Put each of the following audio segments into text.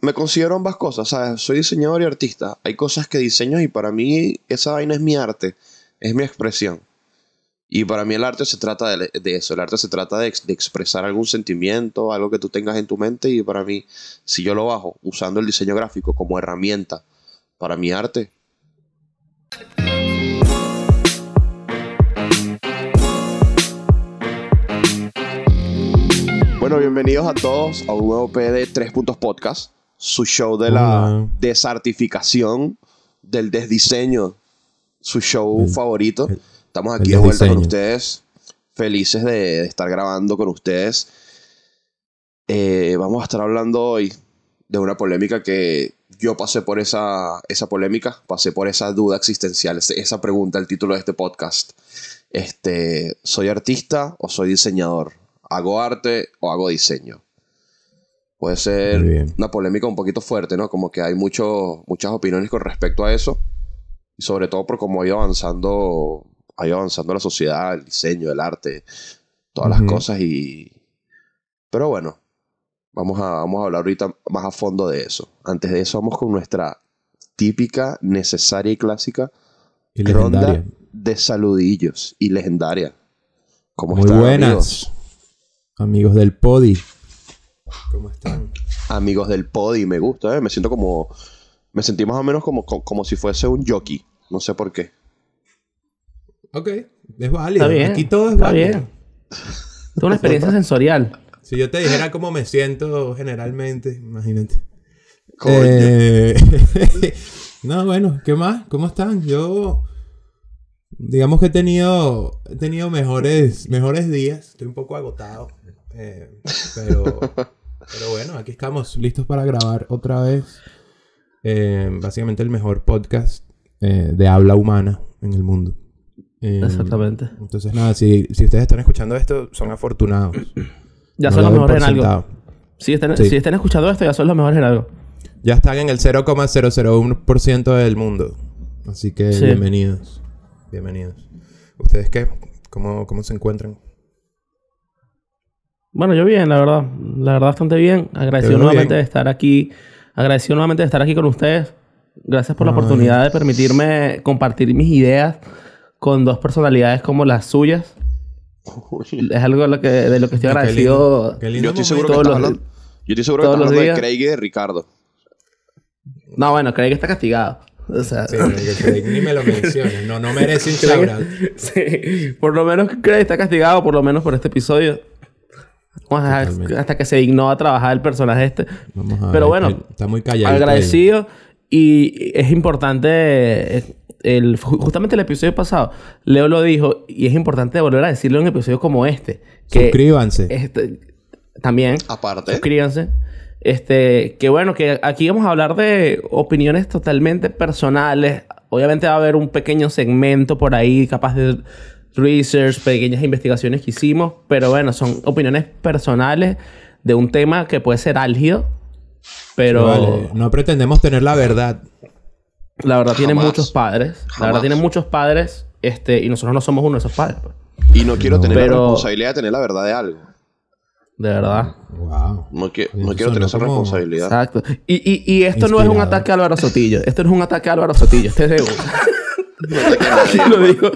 Me considero ambas cosas, ¿sabes? Soy diseñador y artista. Hay cosas que diseño y para mí esa vaina es mi arte, es mi expresión. Y para mí el arte se trata de, de eso, el arte se trata de, de, expresar algún sentimiento, algo que tú tengas en tu mente y para mí, si yo lo bajo usando el diseño gráfico como herramienta para mi arte. Bueno, bienvenidos a todos a un nuevo P de 3 Puntos Podcast, su show de la Hola. desartificación, del desdiseño, su show El- favorito. el- Estamos aquí de vuelta con desdiseño. ustedes, felices de, de estar grabando con ustedes. Eh, vamos a estar hablando hoy de una polémica que yo pasé por esa, esa polémica, pasé por esa duda existencial, ese- esa pregunta, el título de este podcast. Este, ¿Soy artista o soy diseñador? ¿Hago arte o hago diseño? Puede ser una polémica un poquito fuerte, ¿no? Como que hay mucho, muchas opiniones con respecto a eso. Y sobre todo por cómo ha ido avanzando, ha ido avanzando la sociedad, el diseño, el arte, todas las cosas y... Pero bueno, vamos a, vamos a hablar ahorita más a fondo de eso. Antes de eso vamos con nuestra típica, necesaria y clásica Y ronda de saludillos y legendaria. ¿Cómo Muy están, buenas. amigos? Amigos del Podi. ¿Cómo están? Amigos del podi, me gusta, ¿eh? Me siento como... Me sentí más o menos como, como, como si fuese un jockey. No sé por qué. Ok, es válido. Está bien. Aquí todo es está válido. bien. Toda una experiencia sensorial. Si yo te dijera cómo me siento generalmente, imagínate. Coño. Eh, no, bueno, ¿qué más? ¿Cómo están? Yo digamos que he tenido he tenido mejores mejores días. Estoy un poco agotado, eh, pero pero bueno, aquí estamos listos para grabar otra vez. Eh, básicamente el mejor podcast eh, de habla humana en el mundo. Eh, Exactamente. Entonces nada, si, si ustedes están escuchando esto, son afortunados. Ya No son lo los mejores en algo. Si están, Sí. si están escuchando esto, ya son los mejores en algo. Ya están en el 0,001% del mundo. Así que Sí. bienvenidos. Bienvenidos. ¿Ustedes qué? ¿Cómo, cómo se encuentran? Bueno, yo bien, la verdad. La verdad, bastante bien. Agradecido nuevamente bien. de estar aquí. Agradecido nuevamente de estar aquí con ustedes. Gracias por la oportunidad de permitirme compartir mis ideas con dos personalidades como las suyas. Es algo de lo que, de lo que estoy Qué agradecido. lindo- qué lindo Yo estoy seguro que todos estás los- hablando... Yo estoy seguro que estás hablando de días. Craig y de Ricardo. No, bueno, creí que está castigado. O sea, Sí, pero que Craig ni me lo menciones. No, no merece un. Sí, por lo menos Craig está castigado, por lo menos por este episodio. Vamos a- Totalmente. hasta que se dignó a trabajar el personaje este. Vamos a Pero ver, bueno, Está muy callado. Agradecido. Y es importante. El, ju- justamente el episodio pasado, Leo lo dijo, y es importante volver a decirlo en episodios como este. Que Suscríbanse. este, también, Aparte, suscríbanse. Este, que bueno, que aquí vamos a hablar de opiniones totalmente personales. Obviamente va a haber un pequeño segmento por ahí, capaz de research, pequeñas investigaciones que hicimos, pero bueno, son opiniones personales de un tema que puede ser álgido, pero Vale, No pretendemos tener la verdad. la verdad tiene muchos padres. La verdad tiene muchos padres, este, y nosotros no somos uno de esos padres, pues. y no quiero No. tener la responsabilidad de tener la verdad de algo. De verdad. Wow. No, qui- no quiero tener esa como- responsabilidad. Exacto. Y, y, y esto no es un ataque a Álvaro Sotillo. Esto no es un ataque a Álvaro Sotillo. Este es de uno. No ataque a nadie, lo digo,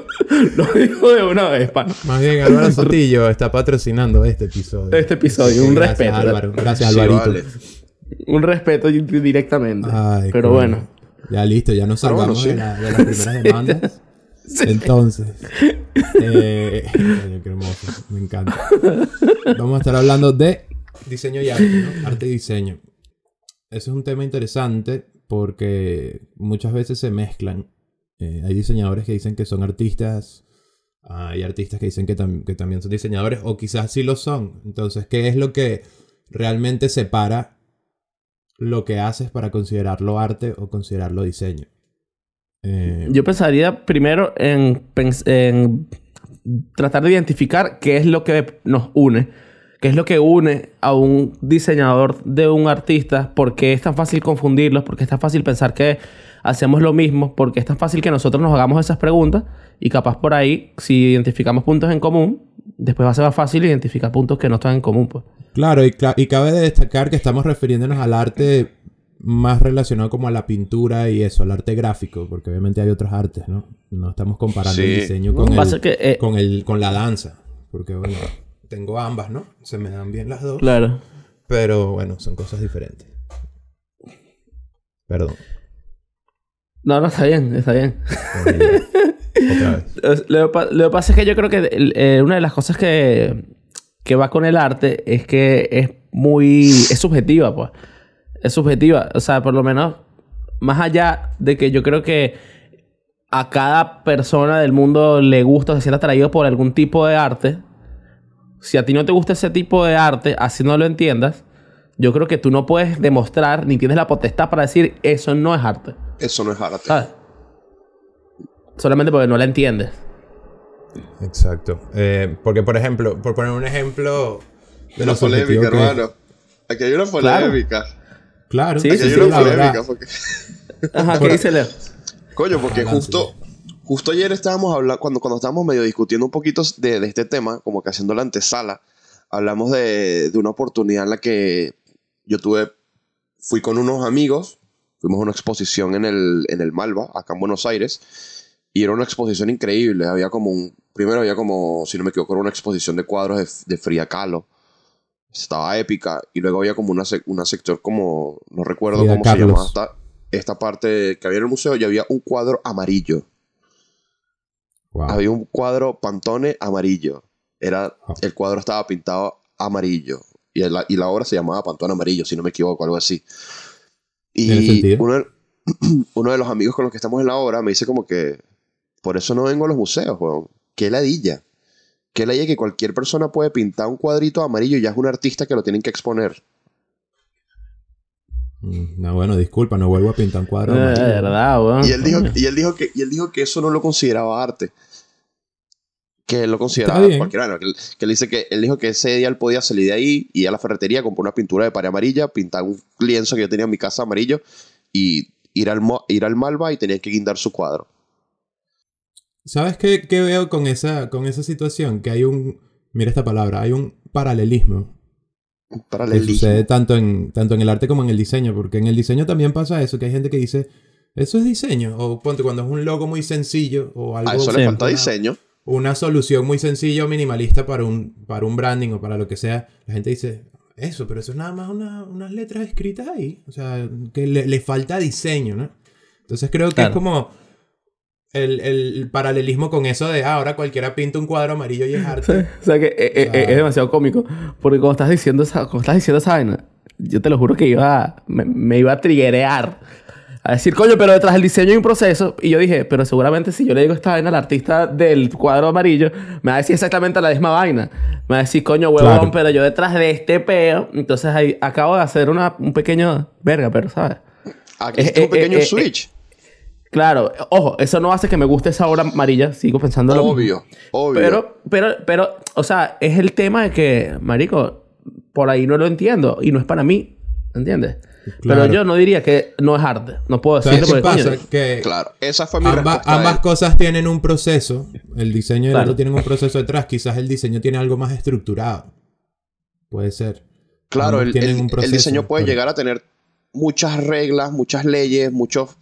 lo digo de una vez, pana. Más bien, Álvaro Sotillo está patrocinando este episodio. Este episodio, un Gracias, respeto. Álvaro. Gracias, Sí, Alvarito. vale. Un respeto di- directamente. Ay, Pero bueno. Ya listo, ya nos bueno, salvamos sí. de, la- de las primeras demandas. Entonces, eh, qué hermoso, me encanta. Vamos a estar hablando de diseño y arte, ¿no? Arte y diseño. Ese es un tema interesante porque muchas veces se mezclan. Eh, hay diseñadores que dicen que son artistas, hay artistas que dicen que, que también son diseñadores, o quizás sí lo son. Entonces, ¿qué es lo que realmente separa lo que haces para considerarlo arte o considerarlo diseño? Eh, Yo pensaría primero en, tratar de identificar qué es lo que nos une. ¿Qué es lo que une a un diseñador de un artista? ¿Por qué es tan fácil confundirlos? ¿Por qué es tan fácil pensar que hacemos lo mismo? ¿Por qué es tan fácil que nosotros nos hagamos esas preguntas? Y capaz por ahí, si identificamos puntos en común, después va a ser más fácil identificar puntos que no están en común, pues. Claro, y, y cabe de destacar que estamos refiriéndonos al arte más relacionado como a la pintura y eso, al arte gráfico, porque obviamente hay otros artes, ¿no? No estamos comparando el diseño con, el, eh, con, el, con la danza, porque bueno, tengo ambas, ¿no? Se me dan bien las dos. Claro. Pero bueno, son cosas diferentes. Perdón. No, no, está bien, está bien. Otra vez. Lo, que pasa es que yo creo que eh, una de las cosas que, que va con el arte es que es muy... es subjetiva, pues es subjetiva. O sea, por lo menos, más allá de que yo creo que a cada persona del mundo le gusta o se siente atraído por algún tipo de arte, si a ti no te gusta ese tipo de arte, así no lo entiendas, yo creo que tú no puedes demostrar ni tienes la potestad para decir eso no es arte. Eso no es arte. ¿Sabes? Solamente porque no la entiendes. Exacto. Eh, porque, por ejemplo, por poner un ejemplo de una polémica, hermano. Aquí hay una polémica. Claro, sí, sí, una polémica. Porque... Ajá, ¿qué dice Leo? Coño, porque justo, justo ayer estábamos hablando, cuando, cuando estábamos medio discutiendo un poquito de, de este tema, como que haciendo la antesala, hablamos de, de, una oportunidad en la que yo tuve, fui con unos amigos, fuimos a una exposición en el, en el Malva, acá en Buenos Aires, y era una exposición increíble. Había como un, primero había como, si no me equivoco, era una exposición de cuadros de, de Frida Kahlo estaba épica. Y luego había como una, una sector como, no recuerdo cómo se llamaba esta, esta parte que había en el museo y había un cuadro amarillo. Había un cuadro Pantone amarillo. Era. El cuadro estaba pintado amarillo. Y la, y la obra se llamaba Pantone Amarillo, si no me equivoco, algo así. Y uno, uno, de los amigos con los que estamos en la obra me dice como que, por eso no vengo a los museos, weón. Qué ladilla que ley que cualquier persona puede pintar un cuadrito amarillo y ya es un artista que lo tienen que exponer. Mm, no, bueno, disculpa, no vuelvo a pintar un cuadro. Eh, verdad, y, él dijo, y, él dijo que, y él dijo que eso no lo consideraba arte. Que él lo consideraba cualquiera. que, él, dice que él dijo que ese día él podía salir de ahí y ir a la ferretería, comprar una pintura de pared amarilla, pintar un lienzo que yo tenía en mi casa amarillo y ir al, ir al Malva y tenía que guindar su cuadro. ¿Sabes qué, veo con esa, con esa situación? Que hay un, mira esta palabra, hay un paralelismo. Un paralelismo. Que sucede tanto en, tanto en el arte como en el diseño, porque en el diseño también pasa eso, que hay gente que dice, eso es diseño, o ponte cuando es un logo muy sencillo, o algo... A eso le falta diseño. Una solución muy sencilla o minimalista para un, para un branding o para lo que sea, la gente dice, eso, pero eso es nada más unas letras escritas ahí, o sea, que le, falta diseño, ¿no? Entonces creo que es como el, paralelismo con eso de ah, ahora cualquiera pinta un cuadro amarillo y es arte. o sea que eh, eh, es, demasiado cómico. Porque cuando estás diciendo esa, cuando estás diciendo esa vaina, yo te lo juro que iba me, iba a triguerear. A decir, coño, pero detrás del diseño hay un proceso. Y yo dije, pero seguramente si yo le digo esta vaina al artista del cuadro amarillo, me va a decir exactamente la misma vaina. Me va a decir, coño, huevón, pero yo detrás de este peo. Entonces ahí acabo de hacer una, un pequeño verga, pero ¿sabes? Aquí es, un pequeño switch. Claro, ojo, eso no hace que me guste esa obra amarilla, sigo pensando Obvio, obvio. Pero, pero, pero, o sea, es el tema de que, marico, por ahí no lo entiendo y no es para mí, ¿entiendes? Pero yo no diría que no es arte, no puedo decirlo porque pasa? Que claro, esa fue mi ambas cosas tienen un proceso, el diseño y el arte tienen un proceso detrás, quizás el diseño tiene algo más estructurado. Puede ser. Claro, el, el, diseño puede llegar a tener muchas reglas, muchas leyes, muchos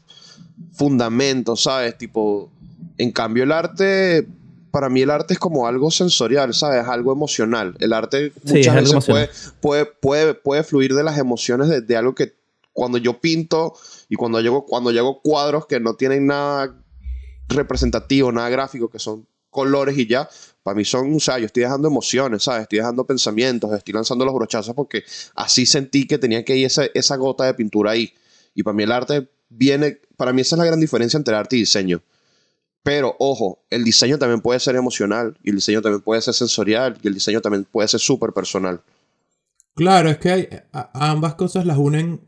fundamentos, ¿sabes? Tipo, en cambio el arte, para mí el arte es como algo sensorial, ¿sabes? Algo emocional. El arte muchas veces puede, puede, puede, puede, fluir de las emociones de, algo que cuando yo pinto y cuando llego, cuando llego cuadros que no tienen nada representativo, nada gráfico, que son colores y ya, para mí son, o sea, yo estoy dejando emociones, ¿sabes? Estoy dejando pensamientos, estoy lanzando los brochazos porque así sentí que tenía que ir esa, esa gota de pintura ahí. Y para mí el arte viene, para mí esa es la gran diferencia entre arte y diseño. Pero ojo, el diseño también puede ser emocional, y el diseño también puede ser sensorial, y el diseño también puede ser súper personal. Claro, es que hay, ambas cosas las unen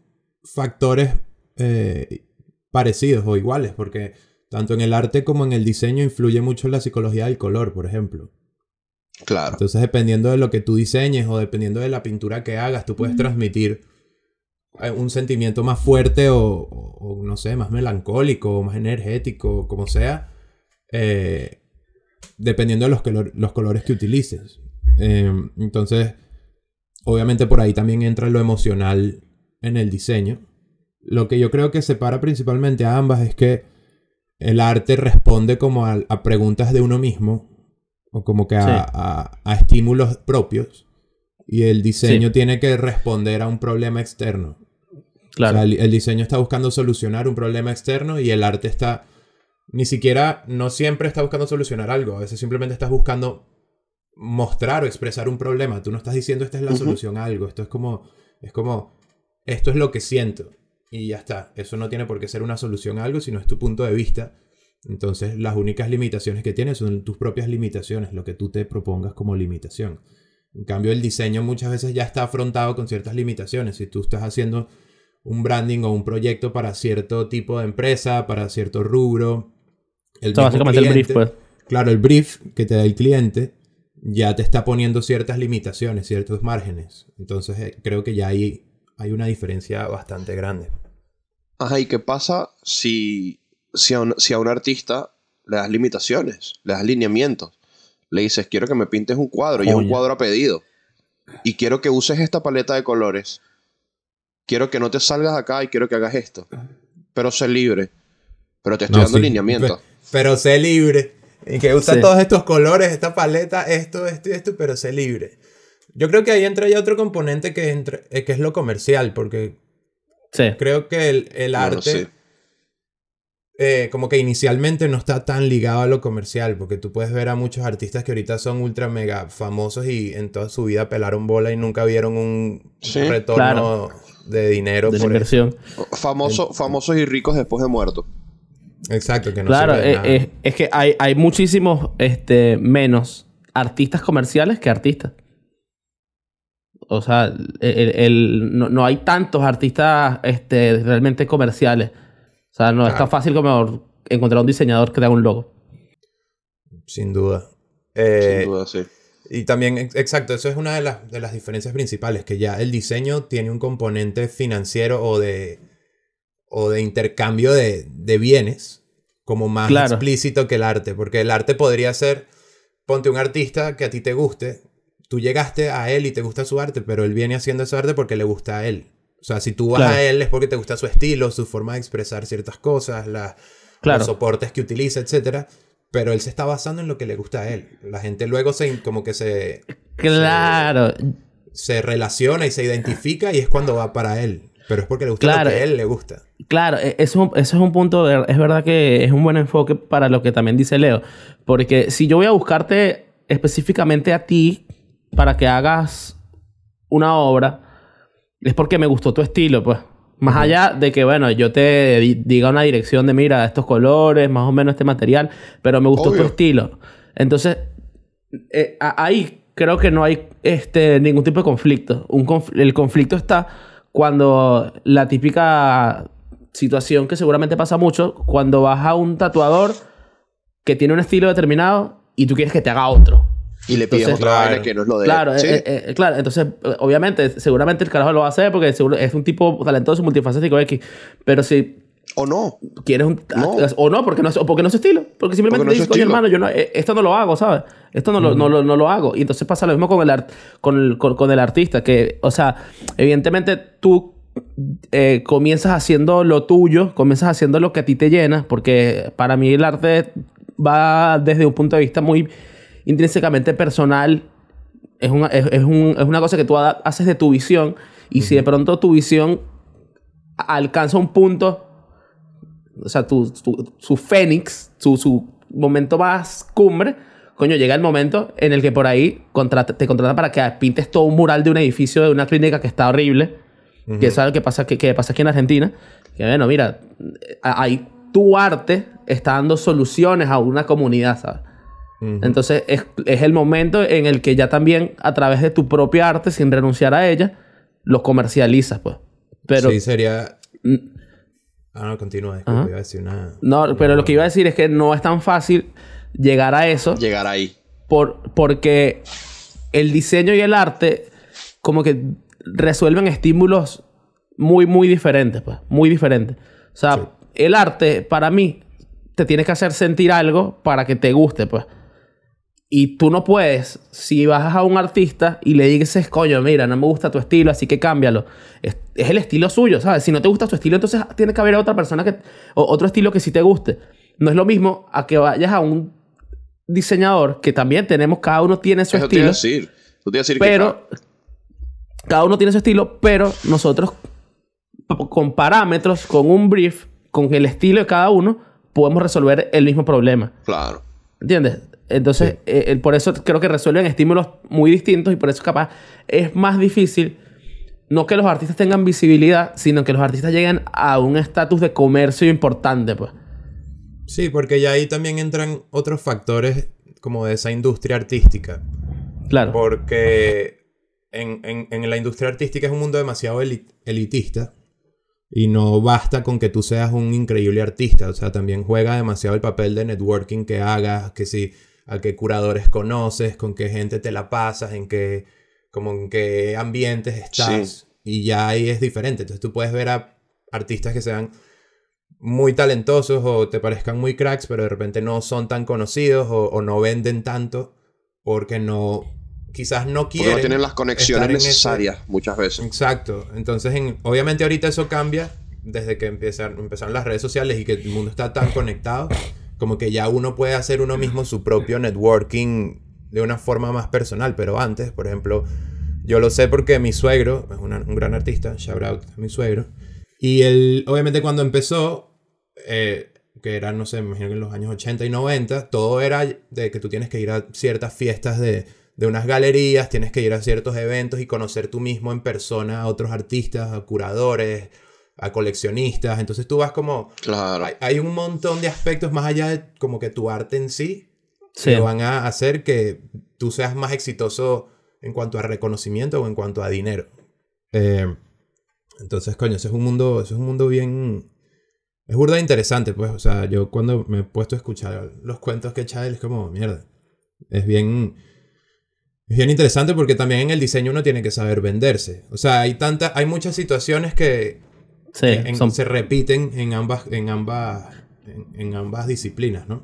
factores eh, parecidos o iguales, porque tanto en el arte como en el diseño influye mucho la psicología del color, por ejemplo. Claro. Entonces, dependiendo de lo que tú diseñes o dependiendo de la pintura que hagas, tú puedes transmitir un sentimiento más fuerte o, no sé, más melancólico o más energético, como sea, eh, dependiendo de los, los colores que utilices. Eh, entonces, obviamente por ahí también entra lo emocional en el diseño. Lo que yo creo que separa principalmente a ambas es que el arte responde como a, preguntas de uno mismo o como que a, estímulos propios y el diseño tiene que responder a un problema externo. Claro. el, diseño está buscando solucionar un problema externo y el arte está ni siquiera, no siempre está buscando solucionar algo, a veces simplemente estás buscando mostrar o expresar un problema. Tú no estás diciendo esta es la solución a algo, esto es como, es como, esto es lo que siento y ya está. Eso no tiene por qué ser una solución a algo, sino es tu punto de vista. Entonces las únicas limitaciones que tienes son tus propias limitaciones, lo que tú te propongas como limitación. En cambio, el diseño muchas veces ya está afrontado con ciertas limitaciones. Si tú estás haciendo un branding o un proyecto para cierto tipo de empresa, para cierto rubro, el básicamente el brief, pues. Claro, el brief que te da el cliente ya te está poniendo ciertas limitaciones, ciertos márgenes. Entonces eh, creo que ya hay, hay una diferencia bastante grande. Ajá, ¿y qué pasa si, si, a un, si a un artista le das limitaciones, le das lineamientos? Le dices, quiero que me pintes un cuadro, y es un cuadro a pedido. Y quiero que uses esta paleta de colores. Quiero que no te salgas acá y quiero que hagas esto. Pero sé libre. Pero te estoy dando lineamientos. Pero, sé libre. Y que usa todos estos colores, esta paleta, esto, esto y esto, pero sé libre. Yo creo que ahí entra ya otro componente que, entre, eh, que es lo comercial, porque creo que el, arte, eh, como que inicialmente no está tan ligado a lo comercial, porque tú puedes ver a muchos artistas que ahorita son ultra mega famosos y en toda su vida pelaron bola y nunca vieron un retorno de dinero de por inversión. Famoso, famosos y ricos después de muertos. Exacto, que no Claro, eh, eh, es que hay, hay muchísimos este, menos artistas comerciales que artistas. O sea, el, no, hay tantos artistas este, realmente comerciales. O sea, no es tan fácil como encontrar un diseñador que te haga un logo. Sin duda. Eh, Sin duda, sí. Y también, exacto, eso es una de las, de las diferencias principales, que ya el diseño tiene un componente financiero o de o de intercambio de, bienes como más explícito que el arte, porque el arte podría ser, ponte un artista que a ti te guste, tú llegaste a él y te gusta su arte, pero él viene haciendo ese arte porque le gusta a él. O sea, si tú vas a él es porque te gusta su estilo, su forma de expresar ciertas cosas, los soportes que utiliza, etc. Pero él se está basando en lo que le gusta a él. La gente luego se, como que se... Claro. se relaciona y se identifica y es cuando va para él. Pero es porque le gusta lo que a él le gusta. Claro, e-, eso, eso es un punto, es verdad que es un buen enfoque para lo que también dice Leo. Porque si yo voy a buscarte específicamente a ti para que hagas una obra, es porque me gustó tu estilo, pues. Más allá de que, bueno, yo te diga una dirección de, mira, estos colores, más o menos este material, pero me gustó tu estilo. Entonces, eh, ahí creo que no hay este, ningún tipo de conflicto. Un el conflicto está cuando la típica situación que seguramente pasa mucho, cuando vas a un tatuador que tiene un estilo determinado y tú quieres que te haga otro. Y le pides otra vaina que no es lo de claro, ¿sí? Eh, eh, eh, claro, entonces, obviamente, seguramente el carajo lo va a hacer porque es un tipo talentoso, multifacético X. Pero si o no. ¿Quieres un.? O no, porque no, es, porque no es estilo. Porque simplemente te dices, hermano, yo no, esto no lo hago, ¿sabes? Esto no, lo, no, no, lo hago. Y entonces pasa lo mismo con el, art, con, el, con, el artista, que, o sea, evidentemente tú eh, comienzas haciendo lo tuyo, comienzas haciendo lo que a ti te llena, porque para mí el arte va desde un punto de vista muy intrínsecamente personal. Es una, es, es, un, es una cosa que tú haces de tu visión. Y si de pronto tu visión alcanza un punto o sea, tu, su fénix, su, su, momento más cumbre, coño, llega el momento en el que por ahí te contratan para que pintes todo un mural de un edificio de una clínica que está horrible. Que es algo que pasa, que, pasa aquí en Argentina. Que bueno, mira, ahí tu arte está dando soluciones a una comunidad, ¿sabes? Entonces es, es, el momento en el que ya también a través de tu propia arte, sin renunciar a ella, lo comercializas, pues. Pero, sí, sería... Ah, no, continúa. Iba a decir una... No, pero lo que iba a decir es que no es tan fácil llegar a eso. Llegar ahí. Por, porque el diseño y el arte como que resuelven estímulos muy, muy diferentes, pues. Muy diferentes. O sea, el arte, para mí, te tiene que hacer sentir algo para que te guste, pues. Y tú no puedes, si vas a un artista y le dices, coño, mira, no me gusta tu estilo, así que cámbialo. Es, es el estilo suyo, ¿sabes? Si no te gusta tu estilo, entonces tiene que haber otra persona que. O otro estilo que sí te guste. No es lo mismo a que vayas a un diseñador que también tenemos, cada uno tiene su Eso te estilo. decir. Te iba a decir Pero cada uno tiene su estilo, pero nosotros con parámetros, con un brief, con el estilo de cada uno, podemos resolver el mismo problema. que. Claro. ¿Entiendes? Entonces, eh, por eso creo que resuelven estímulos muy distintos y por eso capaz es más difícil no que los artistas tengan visibilidad, sino que los artistas lleguen a un estatus de comercio importante, pues. Sí, porque ya ahí también entran otros factores como de esa industria artística. Claro. Porque en, en- en la industria artística es un mundo demasiado eli- elitista. Y no basta con que tú seas un increíble artista. O sea, también juega demasiado el papel de networking que hagas, que si a qué curadores conoces, con qué gente te la pasas, en qué, como en qué ambientes estás. Y ya ahí es diferente. Entonces tú puedes ver a artistas que sean muy talentosos o te parezcan muy cracks, pero de repente no son tan conocidos o, o no venden tanto porque no, quizás no Porque quieren. no tienen las conexiones ese- necesarias muchas veces. Exacto. Entonces, en- obviamente ahorita eso cambia desde que empiezan, empezaron las redes sociales y que el mundo está tan conectado, como que ya uno puede hacer uno mismo su propio networking de una forma más personal. Pero antes, por ejemplo, yo lo sé porque mi suegro es un gran artista, shout out mi suegro. Y él, obviamente cuando empezó, eh, que eran, no sé, me imagino que en los años 80 y 90, todo era de que tú tienes que ir a ciertas fiestas de, de unas galerías, tienes que ir a ciertos eventos y conocer tú mismo en persona a otros artistas, a curadores, a coleccionistas. Entonces tú vas como... Claro. Hay, hay un montón de aspectos más allá de como que tu arte en sí, Sí. que van a hacer que tú seas más exitoso en cuanto a reconocimiento o en cuanto a dinero. Eh, entonces, coño, ese es un mundo, ese es un mundo bien... Es burda interesante, pues. O sea, yo cuando me he puesto a escuchar los cuentos que echa él, es como, mierda. Es bien... Es bien interesante porque también en el diseño uno tiene que saber venderse. O sea, hay tanta, hay muchas situaciones que Sí, en- son- se repiten en ambas, en ambas, en, en ambas disciplinas, ¿no?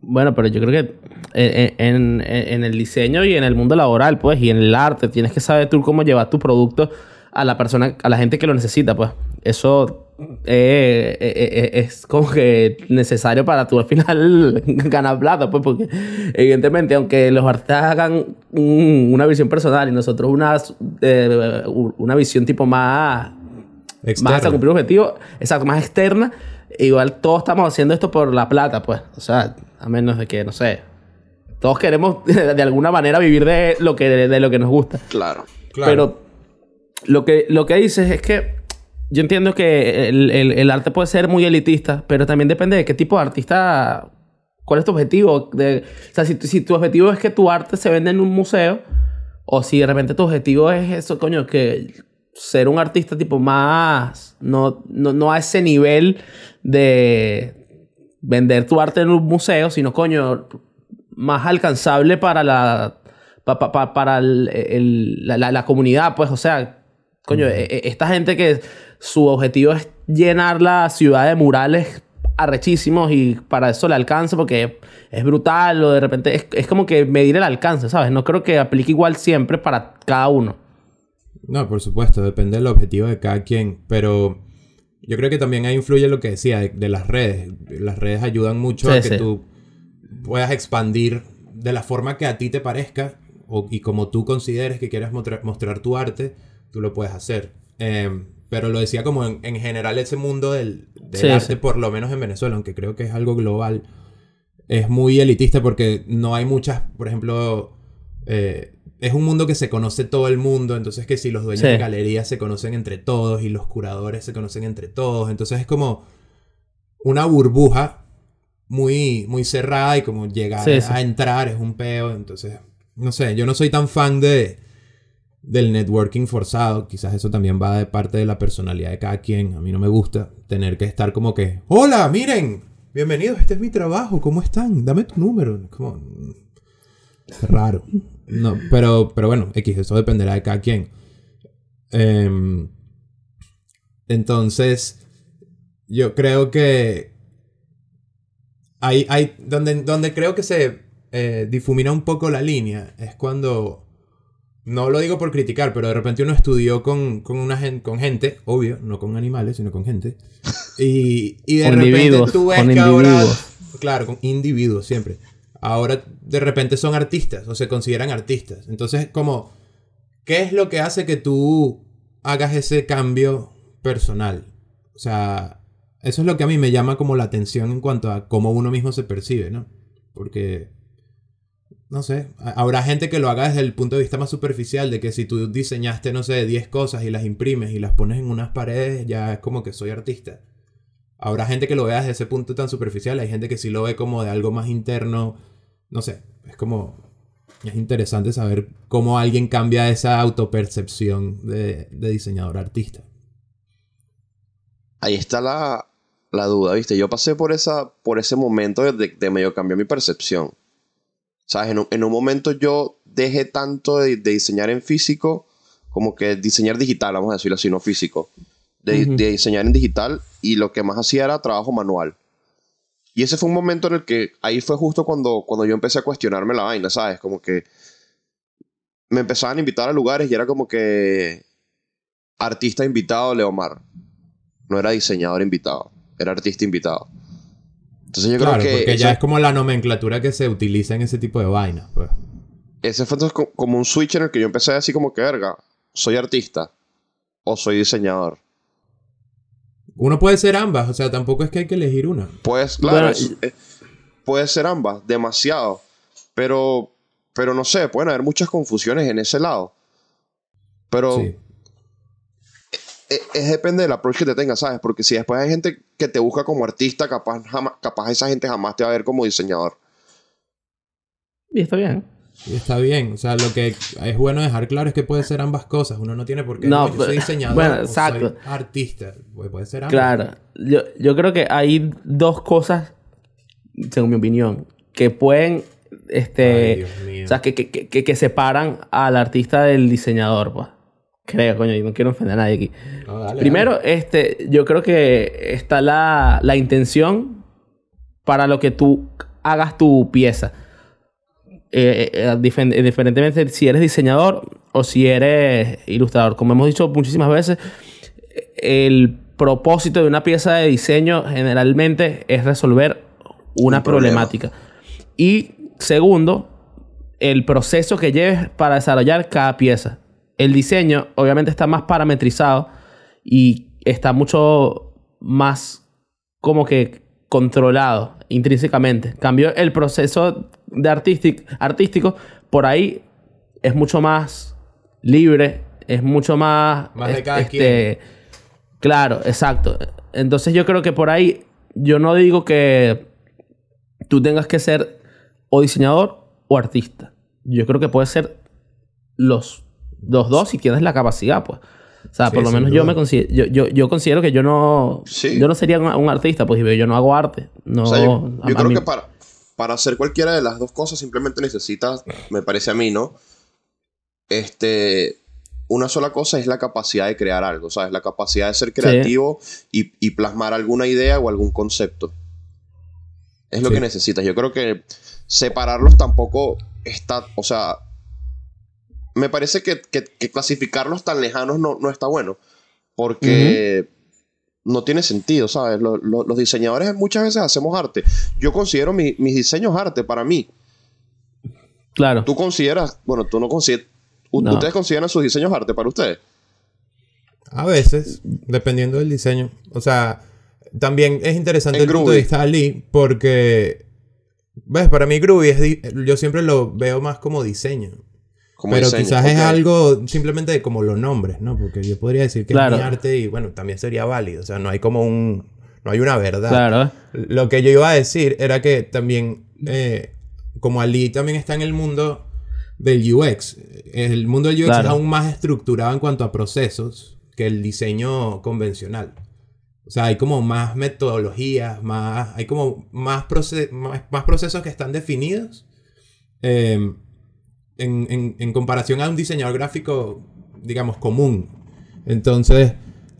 Bueno, pero yo creo que en, en- el diseño y en el mundo laboral, pues, y en el arte, tienes que saber tú cómo llevar tu producto a la persona, a la gente que lo necesita, pues. Eso eh, eh, eh, es como que necesario para tú al final ganar plata, pues, porque evidentemente, aunque los artistas hagan un- una visión personal y nosotros una, eh, una visión tipo más más Externo. hasta cumplir un objetivo, exacto, más externa. Igual todos estamos haciendo esto por la plata, pues. O sea, a menos de que, no sé. Todos queremos de alguna manera vivir de lo que, de lo que nos gusta. Claro. Claro. Pero lo que, lo que dices es que yo entiendo que el, el- el arte puede ser muy elitista, pero también depende de qué tipo de artista. ¿Cuál es tu objetivo? De, o sea, si, si tu objetivo es que tu arte se venda en un museo, o si de repente tu objetivo es eso, coño, que ser un artista tipo más. No, no, no a ese nivel de vender tu arte en un museo, sino, coño, más alcanzable para la. pa- pa- pa- para el- el- la, la- la comunidad, pues, o sea, coño, e- e- esta gente que su objetivo es llenar la ciudad de murales arrechísimos y para eso le alcanza porque es brutal o de repente es, es como que medir el alcance, ¿sabes? No creo que aplique igual siempre para cada uno. No, por supuesto, depende del objetivo de cada quien, pero yo creo que también ahí influye lo que decía de, de las redes. Las redes ayudan mucho Sí, a que sí. tú puedas expandir de la forma que a ti te parezca o, y como tú consideres que quieras mostrar, mostrar tu arte, tú lo puedes hacer. Eh, pero lo decía como en, en general ese mundo del, del Sí, arte, por lo menos en Venezuela, aunque creo que es algo global, es muy elitista porque no hay muchas, por ejemplo, eh, es un mundo que se conoce todo el mundo, entonces que si los dueños Sí. de galerías se conocen entre todos y los curadores se conocen entre todos, entonces es como una burbuja muy, muy cerrada y como llegar Sí, sí. a entrar es un peo, entonces, no sé, yo no soy tan fan de del networking forzado, quizás eso también va de parte de la personalidad de cada quien, a mí no me gusta tener que estar como que, hola, miren, bienvenidos, este es mi trabajo, ¿cómo están? Dame tu número, como, mm, es raro. No, pero, pero bueno, X, eso dependerá de cada quien. Em, entonces, yo creo que hay, hay donde, donde creo que se, eh, difumina un poco la línea es cuando, no lo digo por criticar, pero de repente uno estudió con, con, una con gente, obvio, no con animales, sino con gente, y, y de repente tú ves que ahora, claro, con individuos siempre, ahora de repente son artistas o se consideran artistas. Entonces, como, ¿qué es lo que hace que tú hagas ese cambio personal? O sea, eso es lo que a mí me llama como la atención en cuanto a cómo uno mismo se percibe, ¿no? Porque, no sé, habrá gente que lo haga desde el punto de vista más superficial, de que si tú diseñaste, no sé, 10 cosas y las imprimes y las pones en unas paredes, ya es como que soy artista. Habrá gente que lo vea desde ese punto tan superficial, hay gente que sí lo ve como de algo más interno, no sé, es como... Es interesante saber cómo alguien cambia esa autopercepción de, de diseñador artista. Ahí está la, la duda, ¿viste? Yo pasé por, esa, por ese momento de, de medio cambiar mi percepción. ¿Sabes? En un, en un momento yo dejé tanto de, diseñar en físico como que diseñar digital, vamos a decirlo así, no físico. De, de, diseñar en digital y lo que más hacía era trabajo manual. Y ese fue un momento en el que ahí fue justo cuando, cuando yo empecé a cuestionarme la vaina, ¿sabes? Como que me empezaban a invitar a lugares y era como que artista invitado Leomar. No era diseñador invitado era artista invitado. Entonces yo creo que... Porque ya es como la nomenclatura que se utiliza en ese tipo de vainas. Pues. Ese fue entonces como un switch en el que yo empecé así como que, verga, ¿soy artista o soy diseñador? Uno puede ser ambas, o sea, tampoco es que hay que elegir una. Pues, claro, puede ser ambas, demasiado. Pero, pero no sé, pueden haber muchas confusiones en ese lado. Pero e, es, depende del approach que te tengas, ¿sabes? Porque si después hay gente que te busca como artista, capaz, capaz esa gente jamás te va a ver como diseñador. Y está bien. Y está bien. O sea, lo que es bueno dejar claro es que puede ser ambas cosas. Uno no tiene por qué. No, yo soy diseñador. Bueno, exacto. Soy artista. Puede ser ambas. Claro. Yo, yo creo que hay dos cosas, según mi opinión, que pueden. Este. O sea, que, que, que, que separan al artista del diseñador, pues. Creo, coño, y no quiero ofender a nadie aquí. Primero, este, yo creo que está la, la, intención para lo que tú hagas tu pieza. Eh, eh, eh diferentemente si eres diseñador o si eres ilustrador. Como hemos dicho muchísimas veces, el propósito de una pieza de diseño generalmente es resolver una problemática. Y segundo, el proceso que lleves para desarrollar cada pieza el diseño obviamente está más parametrizado y está mucho más como que controlado intrínsecamente. Cambio el proceso de artístico por ahí es mucho más libre, es mucho más... Más de cada este, Claro, exacto. Entonces yo creo que por ahí yo no digo que tú tengas que ser o diseñador o artista. Yo creo que puede ser los los dos si tienes la capacidad, pues. O sea, por lo menos yo me considero, yo, yo, yo, considero que yo no, yo no sería un, artista, pues yo no hago arte. No, yo, creo que para, para hacer cualquiera de las dos cosas simplemente necesitas, me parece a mí, ¿no? Este, una sola cosa es la capacidad de crear algo, ¿sabes? La capacidad de ser creativo y, y, plasmar alguna idea o algún concepto. Es lo que necesitas. Yo creo que separarlos tampoco está, o sea, me parece que, clasificarlos tan lejanos no, no está bueno. Porque no tiene sentido, ¿sabes? los diseñadores muchas veces hacemos arte. Yo considero mis diseños arte para mí. Claro. ¿Tú consideras, bueno, tú no consideras, ¿ustedes consideran sus diseños arte para ustedes? A veces, dependiendo del diseño. O sea, también es interesante el punto de vista de porque, ves, para mí Groovy es, yo siempre lo veo más como diseño. Pero quizás es algo simplemente de como los nombres, ¿no? Porque yo podría decir que es mi arte y bueno, también sería válido. O sea, no hay como un. No hay una verdad. Claro. Lo que yo iba a decir era que también, eh, como Ali también está en el mundo del UX, el mundo del UX es aún más estructurado en cuanto a procesos que el diseño convencional. O sea, hay como más metodologías, más, hay como más, más, procesos que están definidos. Eh, en, comparación a un diseñador gráfico, digamos, común. Entonces,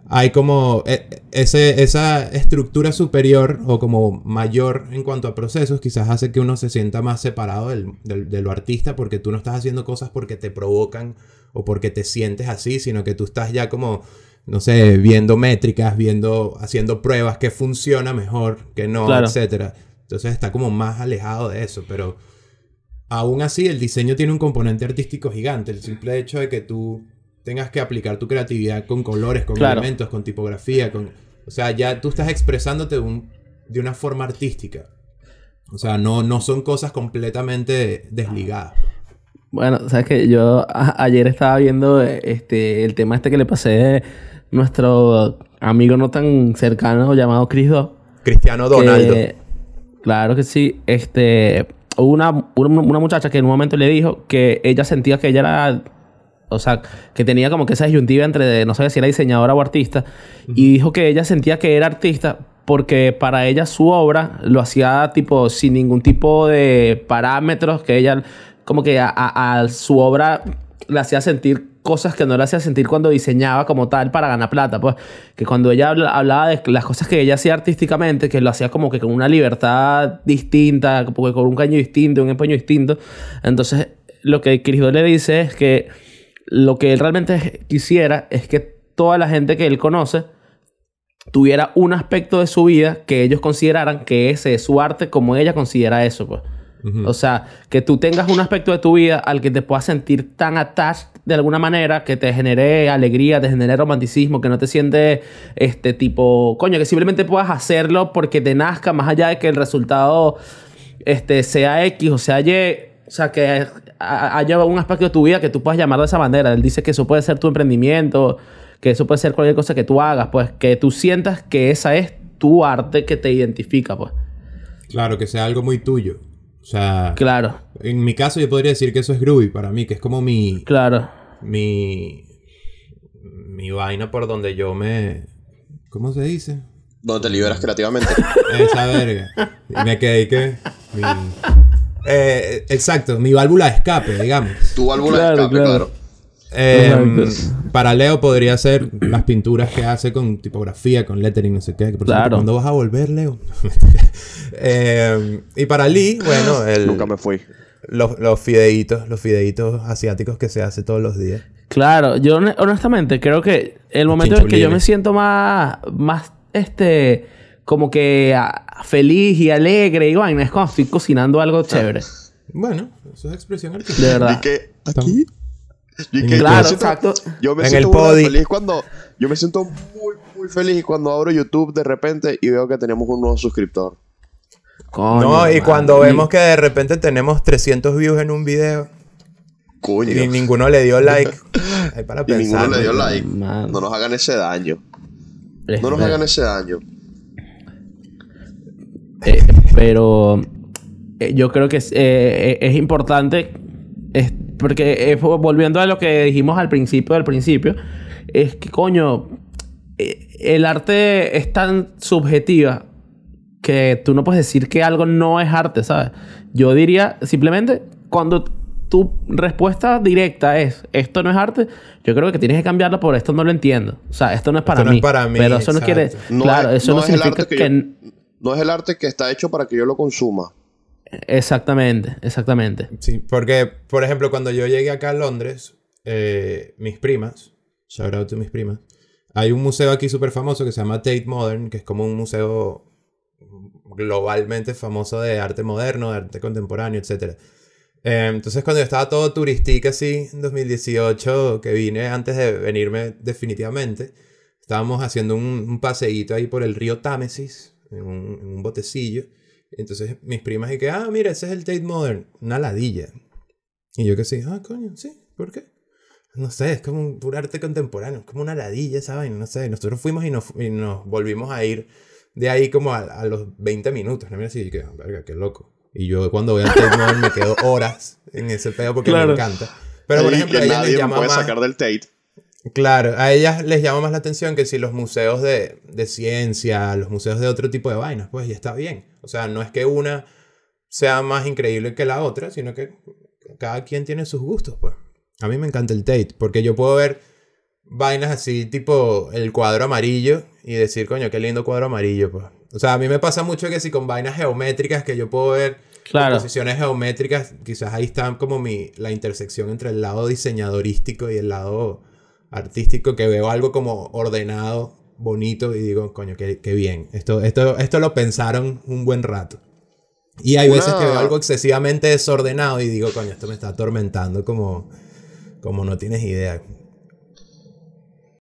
hay como eh, ese, esa estructura superior o como mayor en cuanto a procesos quizás hace que uno se sienta más separado del, del, de lo artista porque tú no estás haciendo cosas porque te provocan o porque te sientes así, sino que tú estás ya como, no sé, viendo métricas, viendo, haciendo pruebas que funciona mejor, que no, Claro. etcétera. Entonces está como más alejado de eso, pero aún así el diseño tiene un componente artístico gigante. El simple hecho de que tú tengas que aplicar tu creatividad con colores, con Claro. elementos, con tipografía, con... O sea, ya tú estás expresándote de, un- de una forma artística. O sea, no, no son cosas completamente desligadas. Bueno, sabes que yo ayer estaba viendo eh, este el tema este que le pasé a nuestro amigo no tan cercano llamado Chris Do. Cristiano Donaldo. que- claro que sí. Este una, una, una muchacha que en un momento le dijo que ella sentía que ella era o sea, que tenía como que esa disyuntiva entre no sé si era diseñadora o artista y dijo que ella sentía que era artista porque para ella su obra lo hacía tipo sin ningún tipo de parámetros que ella como que a, a- a su obra le hacía sentir cosas que no le hacía sentir cuando diseñaba como tal para ganar plata pues que cuando ella habla- hablaba de las cosas que ella hacía artísticamente que lo hacía como que con una libertad distinta con un caño distinto un empeño distinto entonces lo que Cristo le dice es que lo que él realmente quisiera es que toda la gente que él conoce tuviera un aspecto de su vida que ellos consideraran que ese es su arte como ella considera eso, pues. O sea, que tú tengas un aspecto de tu vida al que te puedas sentir tan attached de alguna manera, que te genere alegría, te genere romanticismo, que no te sientes este tipo, coño, que simplemente puedas hacerlo porque te nazca, más allá de que el resultado este, sea X o sea Y. O sea, que ha- haya un aspecto de tu vida que tú puedas llamar de esa manera. Él dice que eso puede ser tu emprendimiento, que eso puede ser cualquier cosa que tú hagas, pues que tú sientas que esa es tu arte que te identifica, pues. Claro, que sea algo muy tuyo. O sea, Claro, en mi caso yo podría decir que eso es groovy para mí, que es como mi, claro. mi, mi vaina por donde yo me... ¿Cómo se dice? Donde te liberas creativamente. Esa verga. Y me quedé que... mi- Eh, exacto, mi válvula de escape, digamos. Tu válvula Claro, de escape, claro. claro. Eh, Exacto. para Leo podría ser las pinturas que hace con tipografía, con lettering, no sé qué. por Claro. ¿Cuándo vas a volver, Leo? Eh, y para Lee, bueno, el- Nunca me fui. los, los fideitos, los fideitos asiáticos que se hace todos los días. Claro, yo hone- honestamente creo que el momento en el que yo me siento más, más, este, como que ah, feliz y alegre y vaina, es cuando estoy cocinando algo chévere. Bueno, eso es expresión De artística. verdad. Y que aquí. Y En que el yo Claro, siento- exacto. Yo me En siento el feliz cuando. Yo me siento muy, muy feliz cuando abro YouTube de repente y veo que tenemos un nuevo suscriptor. Coño, No, y cuando vemos que de repente tenemos 300 views en un video Coño. y ninguno le dio like, hay para Y pensar. ninguno le dio ¿no? like. Man. No nos hagan ese daño. No nos hagan ese daño. Eh, pero eh, yo creo que es, eh, es importante, es- porque eh, volviendo a lo que dijimos al principio del principio, es que coño, eh, el arte es tan subjetiva que tú no puedes decir que algo no es arte, ¿sabes? Yo diría simplemente cuando tu respuesta directa es esto no es arte, yo creo que tienes que cambiarlo por esto no lo entiendo. O sea, esto no es para, Esto no mí, es para mí, Pero eso no quiere. No claro, es- eso no, no significa que No es el arte que está hecho para que yo lo consuma. Exactamente, exactamente. Sí, porque, por ejemplo, cuando yo llegué acá a Londres, eh, mis primas, shout out to mis primas, hay un museo aquí súper famoso que se llama Tate Modern, que es como un museo globalmente famoso de arte moderno, de arte contemporáneo, etc. Eh, entonces, cuando yo estaba todo turistica así, en 2018, que vine antes de venirme definitivamente, estábamos haciendo un, un paseíto ahí por el río Támesis, en un, en un botecillo. Entonces mis primas y que, ah, mira, ese es el Tate Modern, una ladilla. Y yo que sí, ah, coño, sí, ¿por qué? No sé, es como un puro arte contemporáneo, es como una ladilla esa vaina, no sé. Nosotros fuimos y nos, y nos volvimos a ir de ahí como a, a los 20 minutos, ¿no? Mira así, y que, verga, qué loco. Y yo cuando voy al Tate Modern me quedo horas en ese pedo porque Claro. me encanta. Pero por Y ejemplo, a que nadie me llama puede más... sacar del Tate. Claro, a ellas les llama más la atención que si los museos de, de ciencia, los museos de otro tipo de vainas, pues ya está bien. O sea, no es que una sea más increíble que la otra, sino que cada quien tiene sus gustos, pues. A mí me encanta el Tate, porque yo puedo ver vainas así, tipo el cuadro amarillo, y decir, coño, qué lindo cuadro amarillo, pues. O sea, a mí me pasa mucho que si con vainas geométricas que yo puedo ver Claro. posiciones geométricas, quizás ahí está como mi, la intersección entre el lado diseñadorístico y el lado artístico, que veo algo como ordenado, bonito, y digo, coño, qué, qué bien. Esto, esto, esto lo pensaron un buen rato. Y hay veces que veo algo excesivamente desordenado y digo, coño, esto me está atormentando como, como no tienes idea.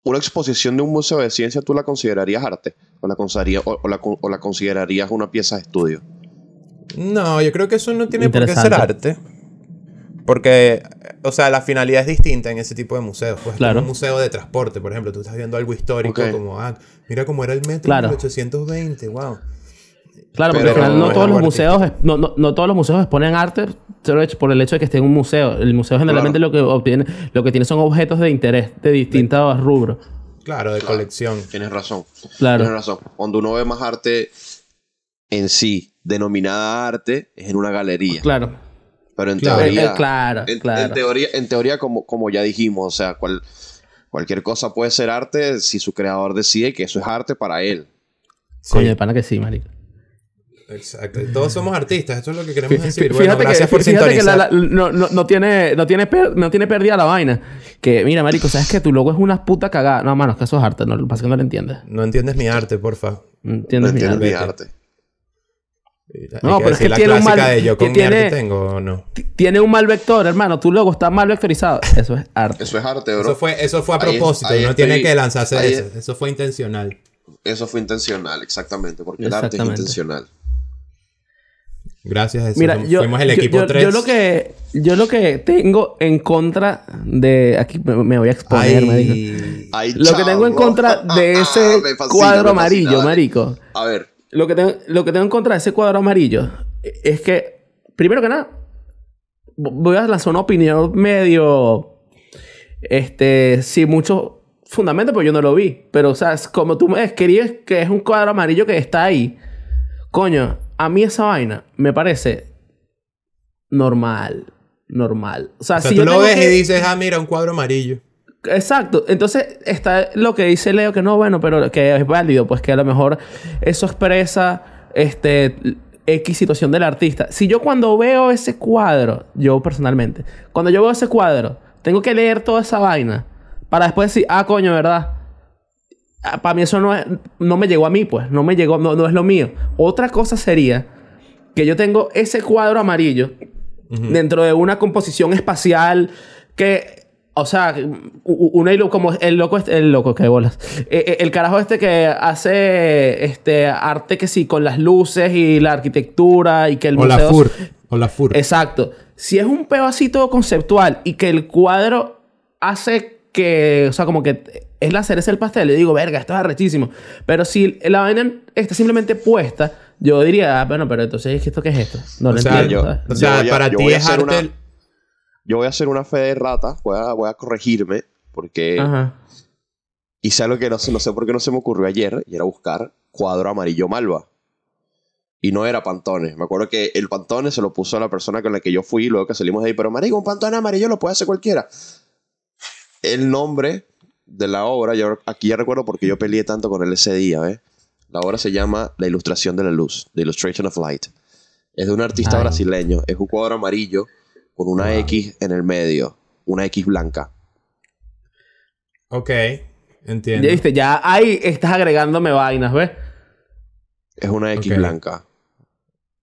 ¿Una exposición de un museo de ciencia tú la considerarías arte? ¿O la, consideraría- o, o la, o la considerarías una pieza de estudio? No, yo creo que eso no tiene por qué ser arte. Porque, o sea, la finalidad es distinta en ese tipo de museos. Pues Claro. un museo de transporte, por ejemplo, tú estás viendo algo histórico como, ah, mira cómo era el metro Claro. en 1820, wow. Claro, porque al final no todos los museos no, no, no todos los museos exponen arte por el hecho de que esté en un museo. El museo generalmente lo que obtiene, lo que tiene son objetos de interés de distintos rubros. Claro, de colección. Tienes razón. Claro. Tienes razón. Cuando uno ve más arte en sí, denominada arte, es en una galería. Claro. Pero en Claro. teoría. Eh, claro, en, claro. en teoría, en teoría como, como ya dijimos, o sea, cual- cualquier cosa puede ser arte si su creador decide que eso es arte para él. Sí, Coño, de pana que sí, marico. exacto. Todos somos artistas, esto es lo que queremos decir. fí- Bueno, Fíjate gracias que, por fíjate que sintonizar. la- la- no, no, no tiene, no, tiene per- no tiene pérdida la vaina. Que, mira, marico, ¿sabes que tu logo es una puta cagada? No, mano, es que eso es arte. No, lo que pasa es que no lo entiendes. No entiendes mi arte, porfa. No entiendes No mi entiendes arte. mi arte. No, pero es que la tiene un clásica mal- de yo con mi tiene- arte tengo o no. Tiene un mal vector, hermano. Tu logo está mal vectorizado. Eso es arte. Eso es arte, bro. Eso fue, eso fue a propósito, ahí no estoy- tiene que lanzarse ahí eso. es- Eso fue intencional. Eso fue intencional, exactamente. Porque el arte es Exactamente. intencional. Gracias a eso. Mira, yo, fuimos el yo- equipo yo- 3. yo lo que yo lo que tengo en contra de aquí me, me voy a exponer, marico. Ay, Lo que tengo en contra de ese Me fascina, cuadro amarillo, dale. marico. A ver, Lo que, tengo, lo que tengo en contra de ese cuadro amarillo es que, primero que nada, voy a lanzar una opinión medio, este, sin mucho fundamento, porque yo no lo vi. Pero, o sea, como tú me describes que es un cuadro amarillo que está ahí. Coño, a mí esa vaina me parece normal. Normal. O sea, O sea, si tú yo lo ves que- y dices, ah, mira, un cuadro amarillo. Exacto. Entonces está lo que dice Leo que no, bueno, pero que es válido, pues que a lo mejor eso expresa este X situación del artista. Si yo cuando veo ese cuadro, yo personalmente, cuando yo veo ese cuadro, tengo que leer toda esa vaina para después decir, ah, coño, ¿verdad? Para mí eso no, es- no me llegó a mí, pues, no me llegó, no, no es lo mío. Otra cosa sería que yo tengo ese cuadro amarillo dentro de una composición espacial que, o sea, una ilu- como el loco, este- el loco, qué bolas. Eh, eh, el carajo este que hace este arte que sí, con las luces y la arquitectura y que el O la FUR. O la FUR. Exacto. Si es un peo así todo conceptual y que el cuadro hace que, o sea, como que es la cereza del pastel, le digo, verga, esto es arrechísimo. Pero si la vaina está simplemente puesta, yo diría, ah, bueno, pero entonces, ¿esto qué es esto? No o lo sea, entiendo. yo- o sea, para yo ti es arte. una- yo voy a hacer una fe de rata. Voy a, voy a corregirme. Porque Ajá. hice algo que no sé, no sé por qué no se me ocurrió ayer. Y era buscar cuadro amarillo malva. Y no era Pantone. Me acuerdo que el Pantone se lo puso a la persona con la que yo fui luego que salimos de ahí. Pero, marico, un Pantone amarillo lo puede hacer cualquiera. El nombre de la obra, yo aquí ya recuerdo porque yo peleé tanto con él ese día, ¿ves? La obra se llama La Ilustración de la Luz, The Illustration of Light. Es de un artista Ay. brasileño. Es un cuadro amarillo con una Wow. X en el medio. Una X blanca. Ok, Ya entiendo. viste, ya ahí estás agregándome vainas, ¿ves? Es una X blanca.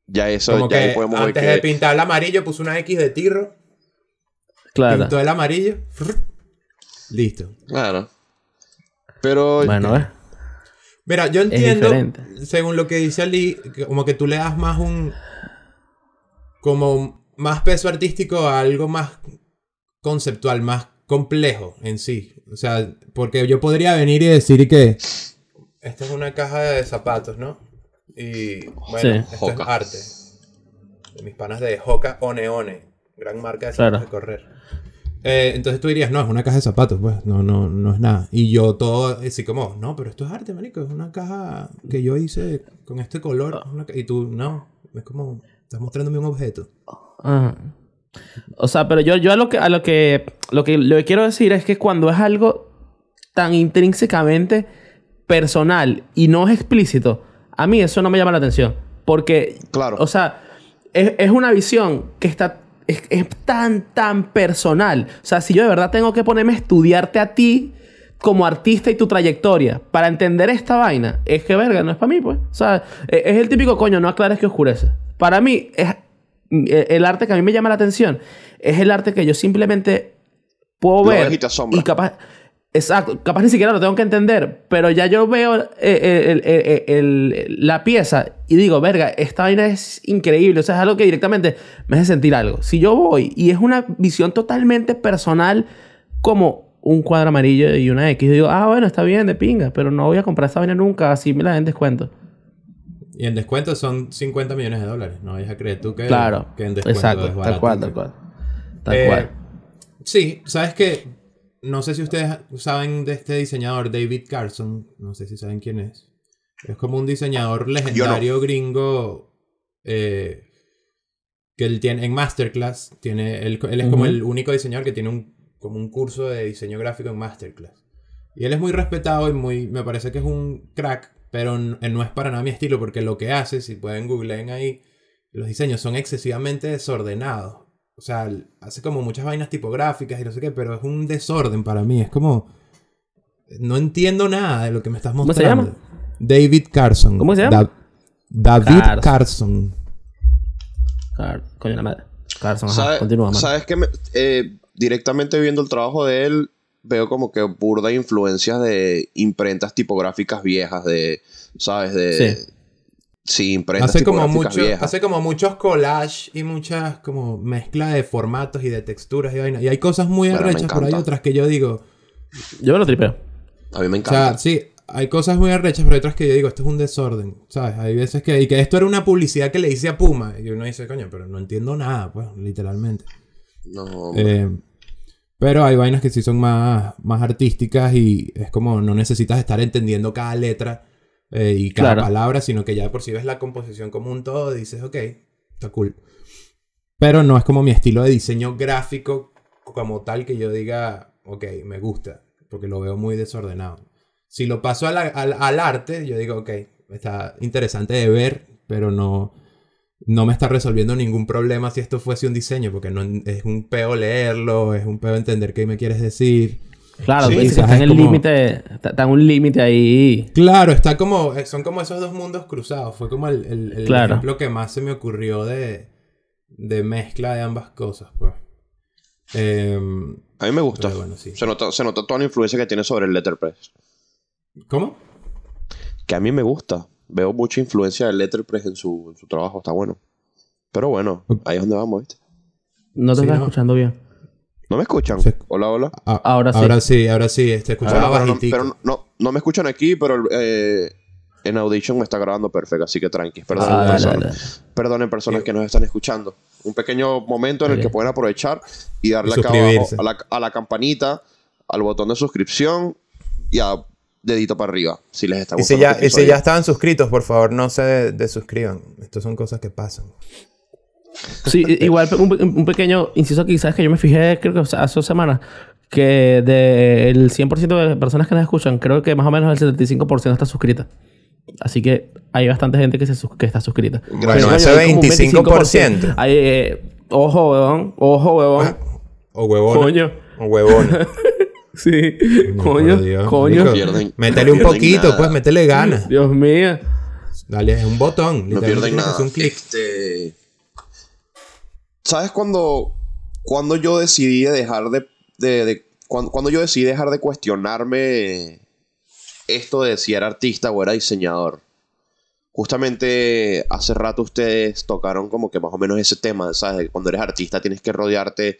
Ya eso, Como ya ahí que podemos ver antes que... de pintar el amarillo puso una X de tirro. Claro. Pintó el amarillo. frr, Listo. Claro. Pero... Bueno, ¿ves? Mira, yo entiendo, diferente. según lo que dice Ali, como que tú le das más un. como más peso artístico a algo más conceptual, más complejo en sí. O sea, porque yo podría venir y decir que. Esta es una caja de zapatos, ¿no? Y bueno, Sí. esto es Hoka. arte. De mis panas de Hoka One One, gran marca de Claro. zapatos de correr. Eh, entonces tú dirías, no, es una caja de zapatos, pues, no, no, no es nada. Y yo todo, así como, no, pero esto es arte, marico, es una caja que yo hice con este color. es una ca-". y tú, no, es como, estás mostrándome un objeto. Ajá. O sea, pero yo, yo a lo que a lo que lo que lo que quiero decir es que cuando es algo tan intrínsecamente personal y no es explícito, a mí eso no me llama la atención. Porque, Claro. o sea, es, es una visión que está, es, es tan, tan personal. O sea, si yo de verdad tengo que ponerme a estudiarte a ti como artista y tu trayectoria para entender esta vaina, es que verga, no es para mí, pues. O sea, e- es el típico coño, no aclares que oscurece. Para mí, es el arte que a mí me llama la atención es el arte que yo simplemente puedo ver y te asombra. y capaz exacto capaz ni siquiera lo tengo que entender pero ya yo veo eh, eh, el- el- el- la pieza y digo verga esta vaina es increíble o sea es algo que directamente me hace sentir algo si yo voy y es una visión totalmente personal como un cuadro amarillo y una X yo digo ah bueno está bien de pinga pero no voy a comprar esa vaina nunca así me la den en descuento Y en descuento son 50 millones de dólares. No vayas a creer tú que, claro. que en descuento exacto. es tal cual tal cual. Tal Eh, cual. Sí, sabes que no sé si ustedes saben de este diseñador David Carson, no sé si saben quién es. Es como un diseñador legendario gringo eh, que él tiene en Masterclass, tiene él, él es como el único diseñador que tiene un como un curso de diseño gráfico en Masterclass. Y él es muy respetado y muy me parece que es un crack, pero él no es para nada mi estilo porque lo que hace, si pueden googleen ahí, los diseños son excesivamente desordenados. O sea, hace como muchas vainas tipográficas y no sé qué, pero es un desorden para mí. Es como. No entiendo nada de lo que me estás ¿Cómo se mostrando. llama? David Carson. ¿Cómo se llama? Da- David Carson. Carson. Car- coño la madre Carson ajá, ¿Sabe- continúa. ¿Sabes que directamente viendo el trabajo de él, veo como que burda influencias de imprentas tipográficas viejas, de, ¿sabes? De, Sí. sí, imprentas Hace como, tipográficas mucho, viejas. hace como muchos collage y muchas como mezcla de formatos y de texturas y vaina. Y hay cosas muy Bueno, arrechas, pero hay otras que yo digo. yo me lo tripeo A mí me O encanta. sea, sí, hay cosas muy arrechas, pero hay otras que yo digo, esto es un desorden, ¿sabes? Hay veces que, y que esto era una publicidad que le hice a Puma, y uno dice, coño, pero no entiendo nada, pues, literalmente. no, Eh, pero hay vainas que sí son más, más artísticas y es como no necesitas estar entendiendo cada letra eh, y cada Claro. palabra, sino que ya por si ves la composición como un todo, dices, ok, está cool. Pero no es como mi estilo de diseño gráfico como tal que yo diga, ok, me gusta, porque lo veo muy desordenado. Si lo paso a la- al, al arte, yo digo, ok, está interesante de ver, pero no, no me está resolviendo ningún problema si esto fuese un diseño, porque no es un peo leerlo, es un peo entender qué me quieres decir. Claro, Sí, está en es el como- límite, está, está en un límite ahí. Claro, está como, eh, son como esos dos mundos cruzados. Fue como el, el- el Claro. ejemplo que más se me ocurrió de, de mezcla de ambas cosas, pues. Em, a mí me gusta. pero bueno, sí. se, nota, se nota toda la influencia que tiene sobre el letterpress. ¿Cómo? Que a mí me gusta. Veo mucha influencia del letterpress en su, en su trabajo. Está bueno. Pero bueno, ahí es donde vamos, ¿viste? No te Sí, estás no. escuchando bien. ¿No me escuchan? Sí. Hola, hola. Ah, Ahora sí. Ahora sí, ahora sí. Este, escuchaba Bueno, pero no, pero no- no, no me escuchan aquí, pero eh, en Audition me está grabando perfecto, así que tranqui. Perdonen, Ah, dale, personas, dale. perdonen personas que nos están escuchando. Un pequeño momento en el que pueden aprovechar y darle Y acá abajo a la, a la campanita, al botón de suscripción y a dedito para arriba, si les está Y si, gustando. ya, este y si ya estaban suscritos, por favor, no se desuscriban. Estas son cosas que pasan. Sí, igual un, un pequeño inciso aquí, ¿sabes? Que yo me fijé, creo que hace dos semanas, que del 100% de personas que nos escuchan, creo que más o menos el 75% está suscrita. Así que hay bastante gente que, se sus- que está suscrita. Bueno, ese coño, hay como un 25%. Hay, eh, ojo, weón. Ojo, weón. O huevón. Coño. O huevón. Sí. No, coño. Dios. Coño. Pierden- Métele no un poquito, nada. pues, métele ganas. Dios mío. Dale, es un botón. No pierden nada. un clic. Este, ¿Sabes cuando, cuando yo decidí dejar de... de, de- cuando, cuando yo decidí dejar de cuestionarme esto de si era artista o era diseñador? Justamente hace rato ustedes tocaron como que más o menos ese tema, ¿sabes? Cuando eres artista tienes que rodearte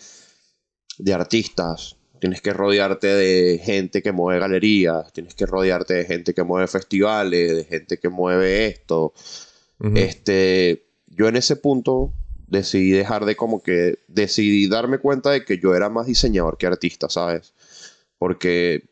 de artistas, tienes que rodearte de gente que mueve galerías, tienes que rodearte de gente que mueve festivales, de gente que mueve esto. Ujú. Este, yo en ese punto decidí dejar de como que decidí darme cuenta de que yo era más diseñador que artista, ¿sabes? Porque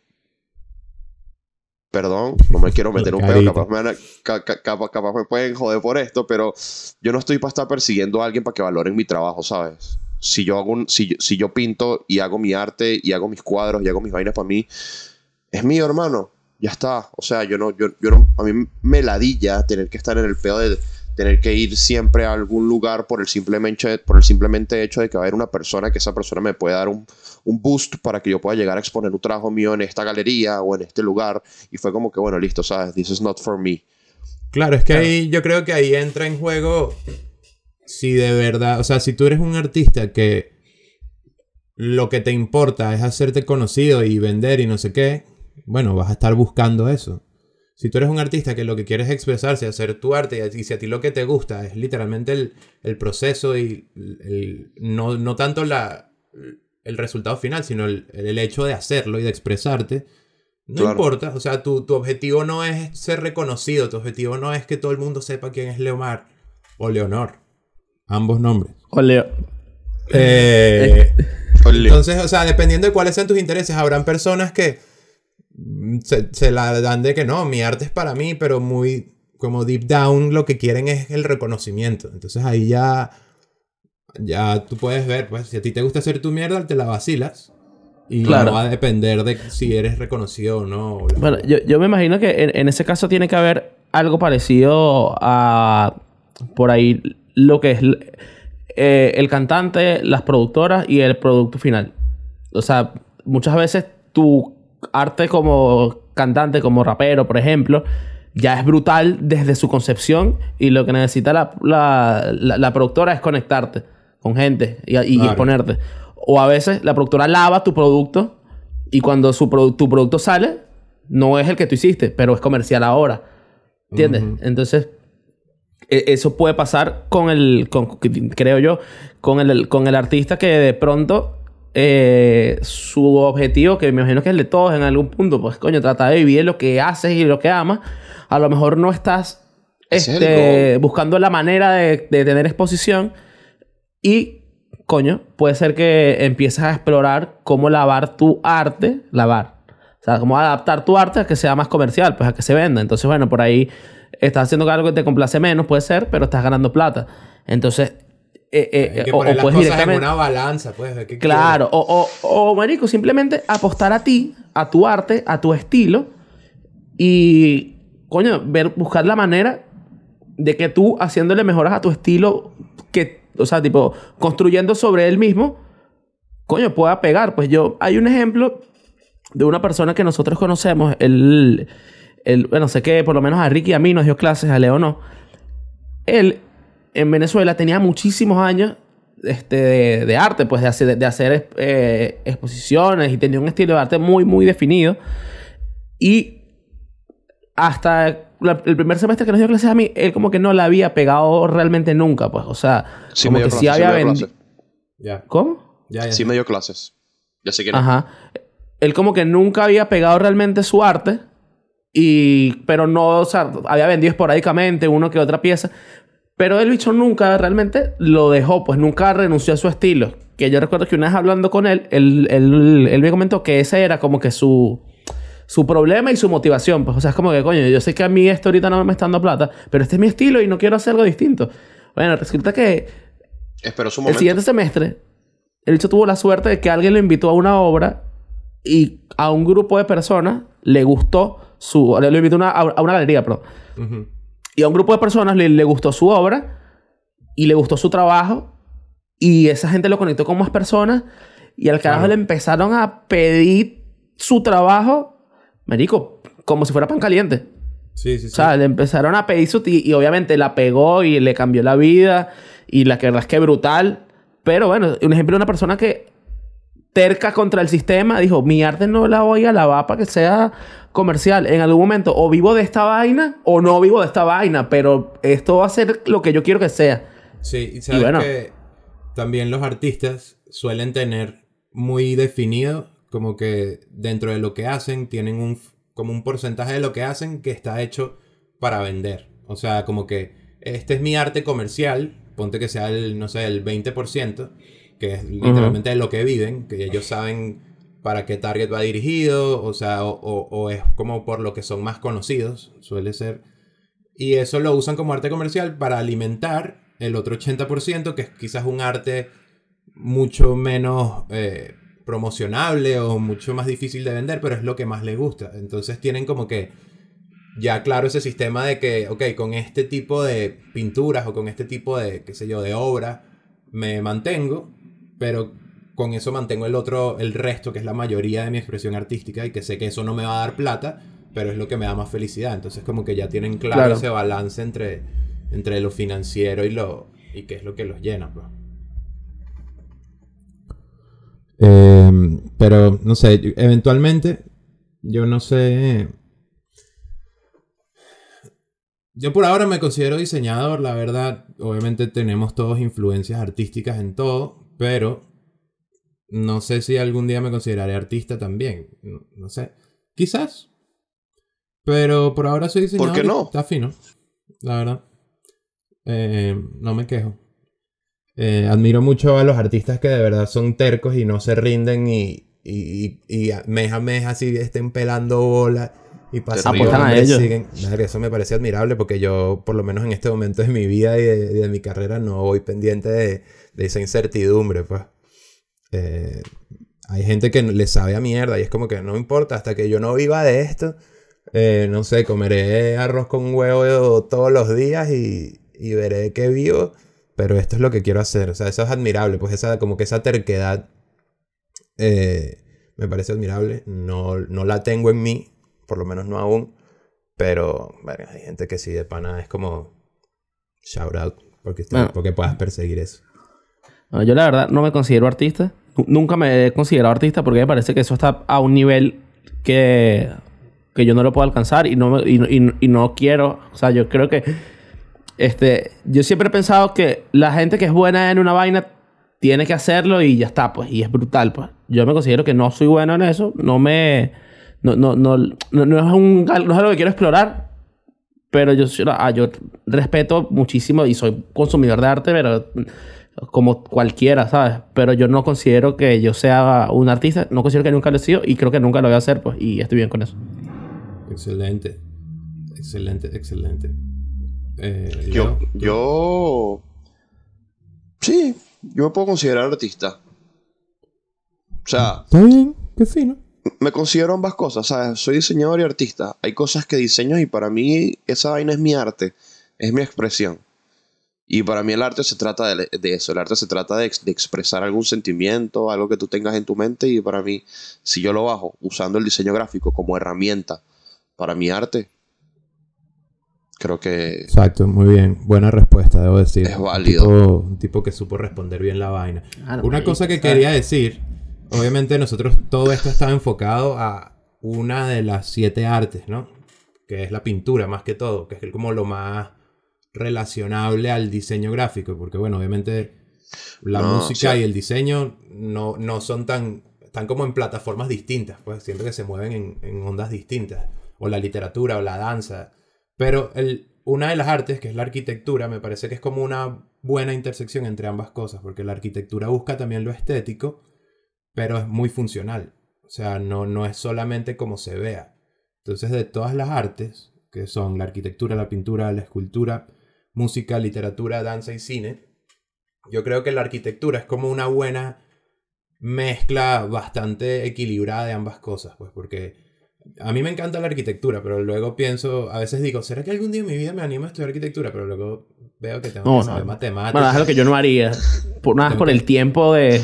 perdón, no me quiero meter un pedo, capaz me, ca- ca- capaz me pueden joder por esto, pero yo no estoy para estar persiguiendo a alguien para que valoren mi trabajo, ¿sabes? Si yo hago un- si, si yo pinto y hago mi arte y hago mis cuadros y hago mis vainas para mí, es mío, hermano. Ya está. O sea, yo no, yo, yo no, a mí me ladilla tener que estar en el pedo de tener que ir siempre a algún lugar por el simplemente, por el simplemente hecho de que va a haber una persona que esa persona me puede dar un, un boost para que yo pueda llegar a exponer un trabajo mío en esta galería o en este lugar. Y fue como que, bueno, listo, ¿sabes? This is not for me. Claro, es que ahí yo creo que ahí entra en juego si de verdad, o sea, si tú eres un artista que lo que te importa es hacerte conocido y vender y no sé qué, bueno, vas a estar buscando eso. Si tú eres un artista que lo que quieres es expresarse, hacer tu arte, y si a ti lo que te gusta es literalmente el, proceso y no, no, tanto la, el resultado final, sino el, hecho de hacerlo y de expresarte, no importa. O sea, tu, tu, objetivo no es ser reconocido, tu objetivo no es que todo el mundo sepa quién es Leomar o Leonor. Ambos nombres. O Leo. Eh, entonces, o sea, dependiendo de cuáles sean tus intereses, habrán personas que mm, se, la dan de que no, mi arte es para mí, pero muy como deep down lo que quieren es el reconocimiento. Entonces ahí ya, ya tú puedes ver, pues si a ti te gusta hacer tu mierda, te la vacilas. Y no va a depender de si eres reconocido o no. Bueno, yo, me imagino que en, en, ese caso tiene que haber algo parecido a por ahí lo que es eh, el cantante, las productoras y el producto final. O sea, muchas veces tu arte como cantante, como rapero, por ejemplo, ya es brutal desde su concepción y lo que necesita la, la, productora es conectarte con gente y, exponerte. O a veces la productora lava tu producto y cuando su tu producto sale, no es el que tú hiciste, pero es comercial ahora. ¿Entiendes? Entonces, eso puede pasar con el, creo yo, con el, con el artista que de pronto eh, su objetivo, que me imagino que es el de todos en algún punto, pues coño, trata de vivir lo que haces y lo que amas. A lo mejor no estás este, buscando la manera de, tener exposición y, coño, puede ser que empieces a explorar cómo lavar tu arte, lavar. O sea, cómo adaptar tu arte a que sea más comercial, pues a que se venda. Entonces, bueno, por ahí estás haciendo algo que te complace menos, puede ser, pero estás ganando plata. Entonces, eh, eh, que o, las cosas directamente... en una balanza, pues. claro, o, o, marico, simplemente apostar a ti, a tu arte, a tu estilo y, coño, ver, buscar la manera de que tú haciéndole mejoras a tu estilo, que, o sea, tipo, construyendo sobre él mismo, coño, pueda pegar. Pues yo, hay un ejemplo de una persona que nosotros conocemos, él bueno, sé que por lo menos a Ricky y a mí nos dio clases, a Leo no. Él en Venezuela tenía muchísimos años este, de, arte, pues de hacer, de hacer eh, exposiciones y tenía un estilo de arte muy, muy definido. Y hasta el primer semestre que nos dio clases a mí, él como que no la había pegado realmente nunca, pues, o sea, como que sí había vendido. ¿Cómo? Ya, sí me dio clases. Ya sé que Ajá. Él como que nunca había pegado realmente su arte y, pero no, o sea, había vendido esporádicamente uno que otra pieza. Pero el bicho nunca realmente lo dejó, pues nunca renunció a su estilo. Que yo recuerdo que una vez hablando con él, él, él, él me comentó que ese era como que su, su problema y su motivación. Pues, o sea, es como que, coño, yo sé que a mí esto ahorita no me está dando plata, pero este es mi estilo y no quiero hacer algo distinto. Bueno, resulta que Espero su el siguiente semestre, el bicho tuvo la suerte de que alguien lo invitó a una obra y a un grupo de personas le gustó su... Le invitó a una galería, pero... Y a un grupo de personas le, gustó su obra y le gustó su trabajo y esa gente lo conectó con más personas y al carajo le empezaron a pedir su trabajo, marico, como si fuera pan caliente. Sí, sí, sí. O sea, le empezaron a pedir su... Y, y obviamente la pegó y le cambió la vida y la verdad es que brutal. Pero bueno, un ejemplo de una persona que terca contra el sistema, dijo, mi arte no la voy a lavar para que sea comercial. En algún momento o vivo de esta vaina o no vivo de esta vaina, pero esto va a ser lo que yo quiero que sea. Sí, y sabes que también los artistas suelen tener muy definido como que dentro de lo que hacen tienen un como un porcentaje de lo que hacen que está hecho para vender. O sea, como que este es mi arte comercial, ponte que sea el, no sé, el 20%, que es literalmente de lo que viven, que ellos saben para qué target va dirigido, o sea, o, es como por lo que son más conocidos, suele ser. Y eso lo usan como arte comercial para alimentar el otro 80%, que es quizás un arte mucho menos eh, promocionable o mucho más difícil de vender, pero es lo que más les gusta. Entonces tienen como que ya claro ese sistema de que, ok, con este tipo de pinturas o con este tipo de, qué sé yo, de obra, me mantengo, pero con eso mantengo el otro, el resto, que es la mayoría de mi expresión artística y que sé que eso no me va a dar plata, pero es lo que me da más felicidad. Entonces como que ya tienen claro, ese balance entre, entre lo financiero y lo y qué es lo que los llena. Pues. Em, pero no sé, eventualmente yo no sé yo por ahora me considero diseñador, la verdad. Obviamente tenemos todos influencias artísticas en todo, pero no sé si algún día me consideraré artista también. No, sé. Quizás. Pero por ahora soy diseñador. ¿Por qué no? Está fino. La verdad. Eh, no me quejo. Eh, admiro mucho a los artistas que de verdad son tercos y no se rinden y, y, y, mes a mes así estén pelando bolas y pasan a ellos. Siguen. Eso me parece admirable porque yo, por lo menos en este momento de mi vida y de, mi carrera, no voy pendiente de, esa incertidumbre, pues. Eh, hay gente que le sabe a mierda y es como que no importa, hasta que yo no viva de esto, eh, no sé, comeré arroz con huevo todos los días y, y veré que vivo, pero esto es lo que quiero hacer. O sea, eso es admirable, pues esa, como que esa terquedad eh, me parece admirable. No, no la tengo en mí, por lo menos no aún. Pero bueno, hay gente que sí de pana es como shout out porque, porque puedas perseguir eso. yo la verdad no me considero artista. Nunca me he considerado artista porque me parece que eso está a un nivel que, que yo no lo puedo alcanzar y no, y, y, no quiero. O sea, yo creo que este, yo siempre he pensado que la gente que es buena en una vaina tiene que hacerlo y ya está, pues, y es brutal, pues. Yo me considero que no soy bueno en eso, no me no, no, no, no, es un, no es algo que quiero explorar, pero yo, ah, yo respeto muchísimo y soy consumidor de arte, pero como cualquiera, ¿sabes? Pero yo no considero que yo sea un artista, no considero que nunca lo he sido y creo que nunca lo voy a hacer, pues, y estoy bien con eso. Excelente, excelente, excelente. Eh, yo, yo, sí, yo me puedo considerar artista. O sea, está bien, qué fino me considero ambas cosas, ¿sabes? Soy diseñador y artista. Hay cosas que diseño y para mí esa vaina es mi arte, es mi expresión. Y para mí el arte se trata de, eso, el arte se trata de, expresar algún sentimiento, algo que tú tengas en tu mente y para mí, si yo lo bajo usando el diseño gráfico como herramienta para mi arte, creo que... Exacto, muy bien. Buena respuesta, debo decir. Es válido. Un tipo, que supo responder bien la vaina. Una cosa que quería decir obviamente nosotros todo esto está enfocado a una de las siete artes, ¿no? Que es la pintura más que todo, que es como lo más relacionable al diseño gráfico, porque bueno, obviamente la música y el diseño no, no son tan, están como en plataformas distintas, pues siempre que se mueven en, en ondas distintas, o la literatura o la danza, pero el, una de las artes, que es la arquitectura, me parece que es como una buena intersección entre ambas cosas, porque la arquitectura busca también lo estético, pero es muy funcional. O sea, no, no es solamente como se vea. Entonces, de todas las artes, que son la arquitectura, la pintura, la escultura, música, literatura, danza y cine, yo creo que la arquitectura es como una buena mezcla bastante equilibrada de ambas cosas, pues porque a mí me encanta la arquitectura, pero luego pienso, a veces digo, ¿será que algún día en mi vida me animo a estudiar arquitectura? Pero luego veo que tengo que saber matemáticas. Bueno, es lo que yo no haría. Por, nada por el tiempo de...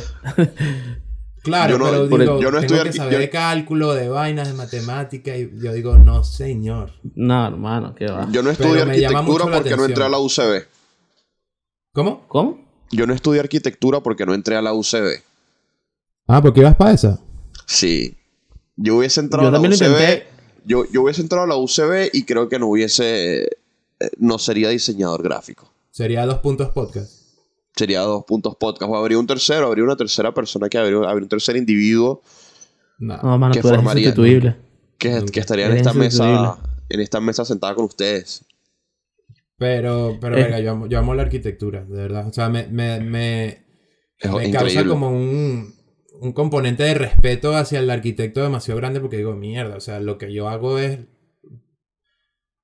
Claro, pero digo, yo no tengo que saber de cálculo, de vainas, de matemática y yo digo, no, señor. No, hermano, qué va. Yo no estudié arquitectura porque no entré a la UCB. ¿Cómo? ¿Cómo? Yo no estudié arquitectura porque no entré a la UCB. Ah, ¿porque ibas para esa? Sí. Yo hubiese entrado a la UCB. Yo, yo hubiese entrado a la UCB y creo que no hubiese. Eh, no sería diseñador gráfico. Sería dos puntos podcast sería dos puntos podcast. O habría un tercero, habría una tercera persona que habría, habría un tercer individuo no, que formaría. Que, que, estaría en esta mesa. En esta mesa sentada con ustedes. Pero, pero, eh. yo amo, yo amo, la arquitectura, de verdad. O sea, me, me, me, me causa como un, un componente de respeto hacia el arquitecto demasiado grande porque digo, mierda, o sea, lo que yo hago es.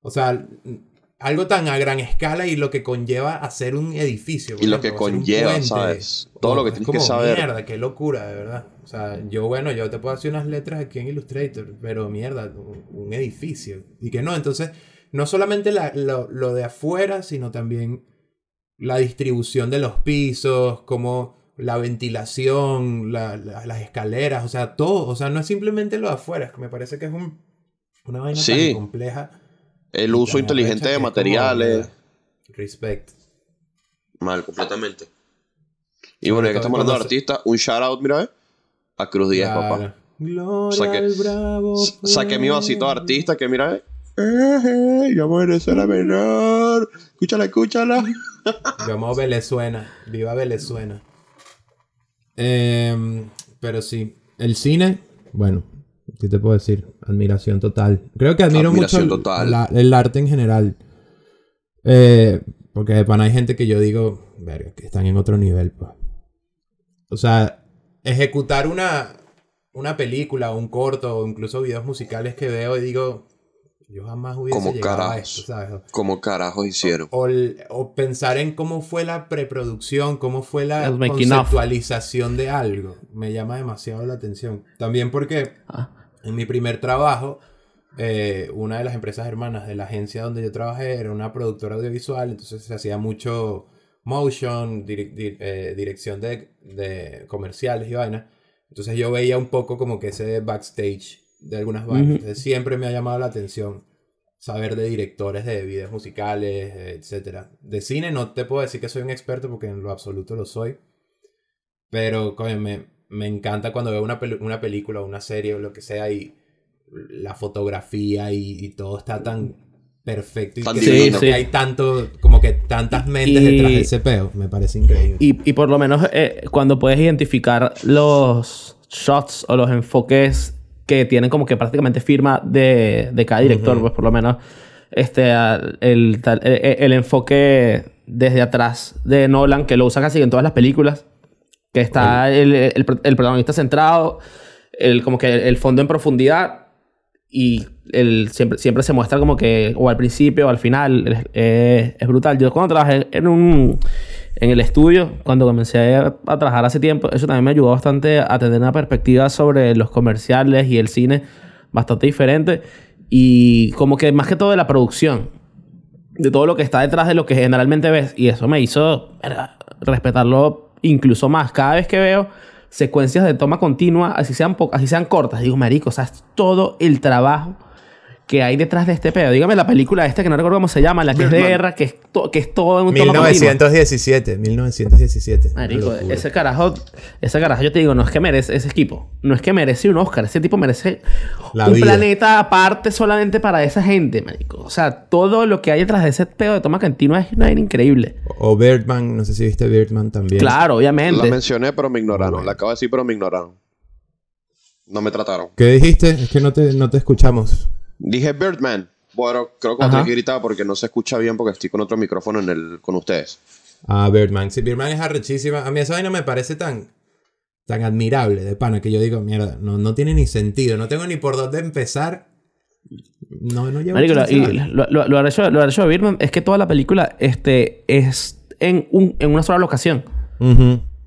O sea, algo tan a gran escala y lo que conlleva hacer un edificio. Y lo que conlleva, ¿sabes? Todo lo que tienes que saber. Mierda, qué locura, de verdad. O sea, yo, bueno, yo te puedo hacer unas letras aquí en Illustrator, pero mierda, un edificio. Y que no, entonces, no solamente lo, lo, de afuera, sino también la distribución de los pisos, como la ventilación, las escaleras, o sea, todo. O sea, no es simplemente lo de afuera, es que me parece que es un, una vaina tan compleja el uso inteligente de materiales. Respect. Mal, completamente. Y bueno, ya que estamos hablando de artistas, un shout out, mira, ¿eh? A Cruz Díaz, papá. Saqué, saqué mi vasito de artista que mira, ¿eh? Eh, yo amo Venezuela menor. Escúchala, escúchala. Yo amo Venezuela. Viva Venezuela. Eh, pero sí, el cine, bueno, ¿Qué te puedo decir? Admiración total. Creo que admiro mucho el, arte en general. Eh, porque de pan hay gente que yo digo, verga, que están en otro nivel, pues. O sea, ejecutar una, una película o un corto o incluso videos musicales que veo y digo, yo jamás hubiese como llegado carajos, a esto, ¿sabes? Como carajos hicieron. O, pensar en cómo fue la preproducción, cómo fue la conceptualización de algo. Me llama demasiado la atención. También porque ah. En mi primer trabajo, eh, una de las empresas hermanas de la agencia donde yo trabajé era una productora audiovisual, entonces se hacía mucho motion, eh, dirección de, comerciales y vainas. Entonces yo veía un poco como que ese backstage de algunas bandas. Siempre me ha llamado la atención saber de directores de videos musicales, etc. De cine no te puedo decir que soy un experto porque en lo absoluto lo soy. Pero me, me, encanta cuando veo una, una película o una serie o lo que sea y la fotografía y, todo está tan perfecto y que, hay tanto como que tantas mentes detrás de ese peo me parece increíble. y, por lo menos eh, cuando puedes identificar los shots o los enfoques que tienen como que prácticamente firma de, de cada director, pues por lo menos este, el, el, enfoque desde atrás de Nolan, que lo usa casi en todas las películas, que está el, el, protagonista centrado, el, como que el fondo en profundidad y el, siempre, siempre se muestra como que o al principio o al final, es, es brutal. Yo cuando trabajé en un en el estudio, cuando comencé a, trabajar hace tiempo, eso también me ayudó bastante a tener una perspectiva sobre los comerciales y el cine bastante diferente. Y como que más que todo de la producción, de todo lo que está detrás de lo que generalmente ves. Y eso me hizo respetarlo incluso más. Cada vez que veo secuencias de toma continua, así sean, así sean cortas, digo, marico, o sea, todo el trabajo que hay detrás de este pedo. Dígame la película esta que no recuerdo cómo se llama, la que es de guerra, que es, que es todo en un 1917, 1917. Marico, ese carajo, ese carajo, yo te digo, no es que merece ese equipo, no es que merece un Oscar, ese tipo merece un planeta aparte solamente para esa gente, marico. O sea, todo lo que hay detrás de ese pedo de toma continua es una increíble. O Birdman, no sé si viste Birdman también. Claro, obviamente. La mencioné, pero me ignoraron. La acabo de decir, pero me ignoraron. No me trataron. ¿Qué dijiste? Es que no te, no te escuchamos. Dije Birdman. Bueno, creo que otra gritaba porque no se escucha bien porque estoy con otro micrófono en el, con ustedes. Ah, Birdman. Sí, Birdman es arrechísima. A mí esa vaina me parece tan, tan admirable de pana que yo digo, mierda, no, no tiene ni sentido. No tengo ni por dónde empezar. No, no llevo Marico, y lo, lo, lo, hecho, lo de Birdman es que toda la película este, es en, un, en una sola locación.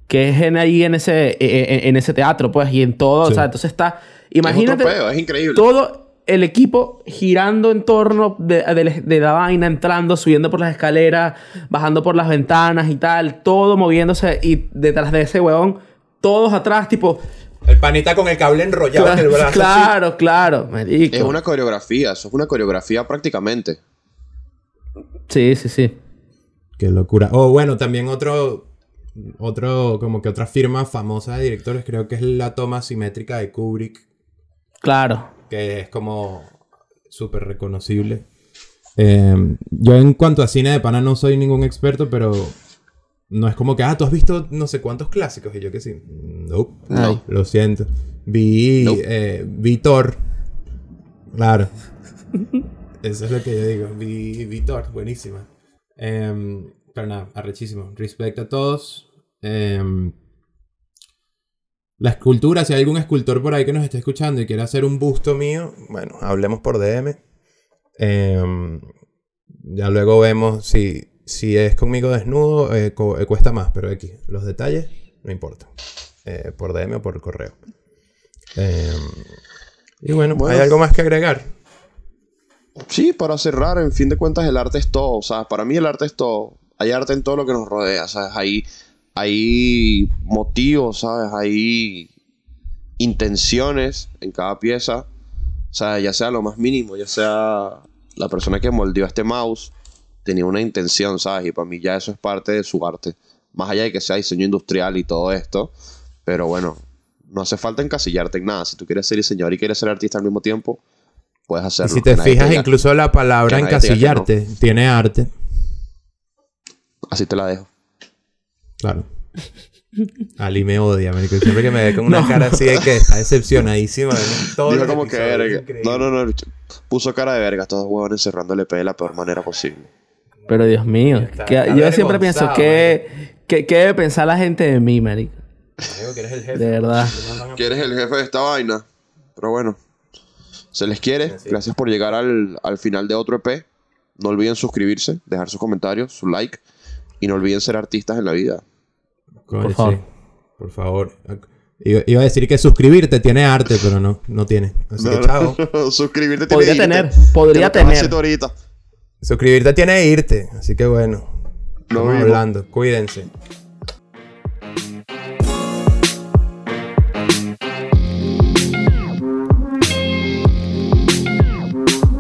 Que es en, ahí en ese, e, e, en, ese teatro, pues, y en todo. O sea, entonces está. Imagínate. Es, es increíble. Todo el equipo girando en torno de, la vaina, entrando, subiendo por las escaleras, bajando por las ventanas y tal, todo moviéndose y detrás de ese huevón, todos atrás, tipo... El panita con el cable enrollado claro, en el brazo. Claro, claro, Es una coreografía, eso es una coreografía prácticamente. Sí, sí, sí. Qué locura. Oh, bueno, también otro, otro, como que otra firma famosa de directores, creo que es la toma simétrica de Kubrick. Claro que es como súper reconocible. Em, yo en cuanto a cine de pana no soy ningún experto, pero no es como que, ah, tú has visto no sé cuántos clásicos. Y yo que sí. Nope. No. Lo siento. Vi, eh, vi Thor. Claro. Eso es lo que yo digo. Vi, vi Thor. Buenísima. Em, pero nada, arrechísimo. Respecto a todos. Eh, la escultura, si hay algún escultor por ahí que nos esté escuchando y quiere hacer un busto mío, bueno, hablemos por DM. Em, Ya luego vemos si, si es conmigo desnudo, eh, cu- eh, cuesta más, pero aquí, los detalles, no importa. Eh, por DM o por correo. Eh, y bueno, Bueno. ¿hay algo más que agregar? Sí, para cerrar, en fin de cuentas, el arte es todo. O sea, para mí el arte es todo. Hay arte en todo lo que nos rodea, ¿sabes? Hay, hay motivos, ¿sabes? Hay intenciones en cada pieza. O sea, ya sea lo más mínimo, ya sea la persona que moldeó este mouse, tenía una intención, ¿sabes? Y para mí ya eso es parte de su arte. Más allá de que sea diseño industrial y todo esto. Pero bueno, no hace falta encasillarte en nada. Si tú quieres ser diseñador y quieres ser artista al mismo tiempo, puedes Y hacerlo. si te fijas, incluso la palabra encasillarte tiene arte. Así te la dejo. Claro. Ali me odia, marico. Siempre que me ve con una cara así de que está decepcionadísima. los como que verga. No, no, no. Puso cara de verga. Todos huevones cerrando el EP de la peor manera posible. Pero Dios mío, Está- que- está yo siempre pienso que, que, ¿qué debe pensar la gente de mí, marico? Amigo, que eres el jefe. De verdad. Que eres el jefe de esta vaina. Pero bueno. Se les quiere. Gracias por llegar al, al final de otro EP. No olviden suscribirse, dejar sus comentarios, su like. Y no olviden ser artistas en la vida. Coño, Por favor. sí. Por favor. Iba, a decir que suscribirte tiene arte, pero no, no tiene. Así que chao. Suscribirte Podría tiene irte. tener, podría Que lo que vas a tener. hacer ahorita. Suscribirte tiene irte. Así que bueno. Nos Estamos hablando. Cuídense.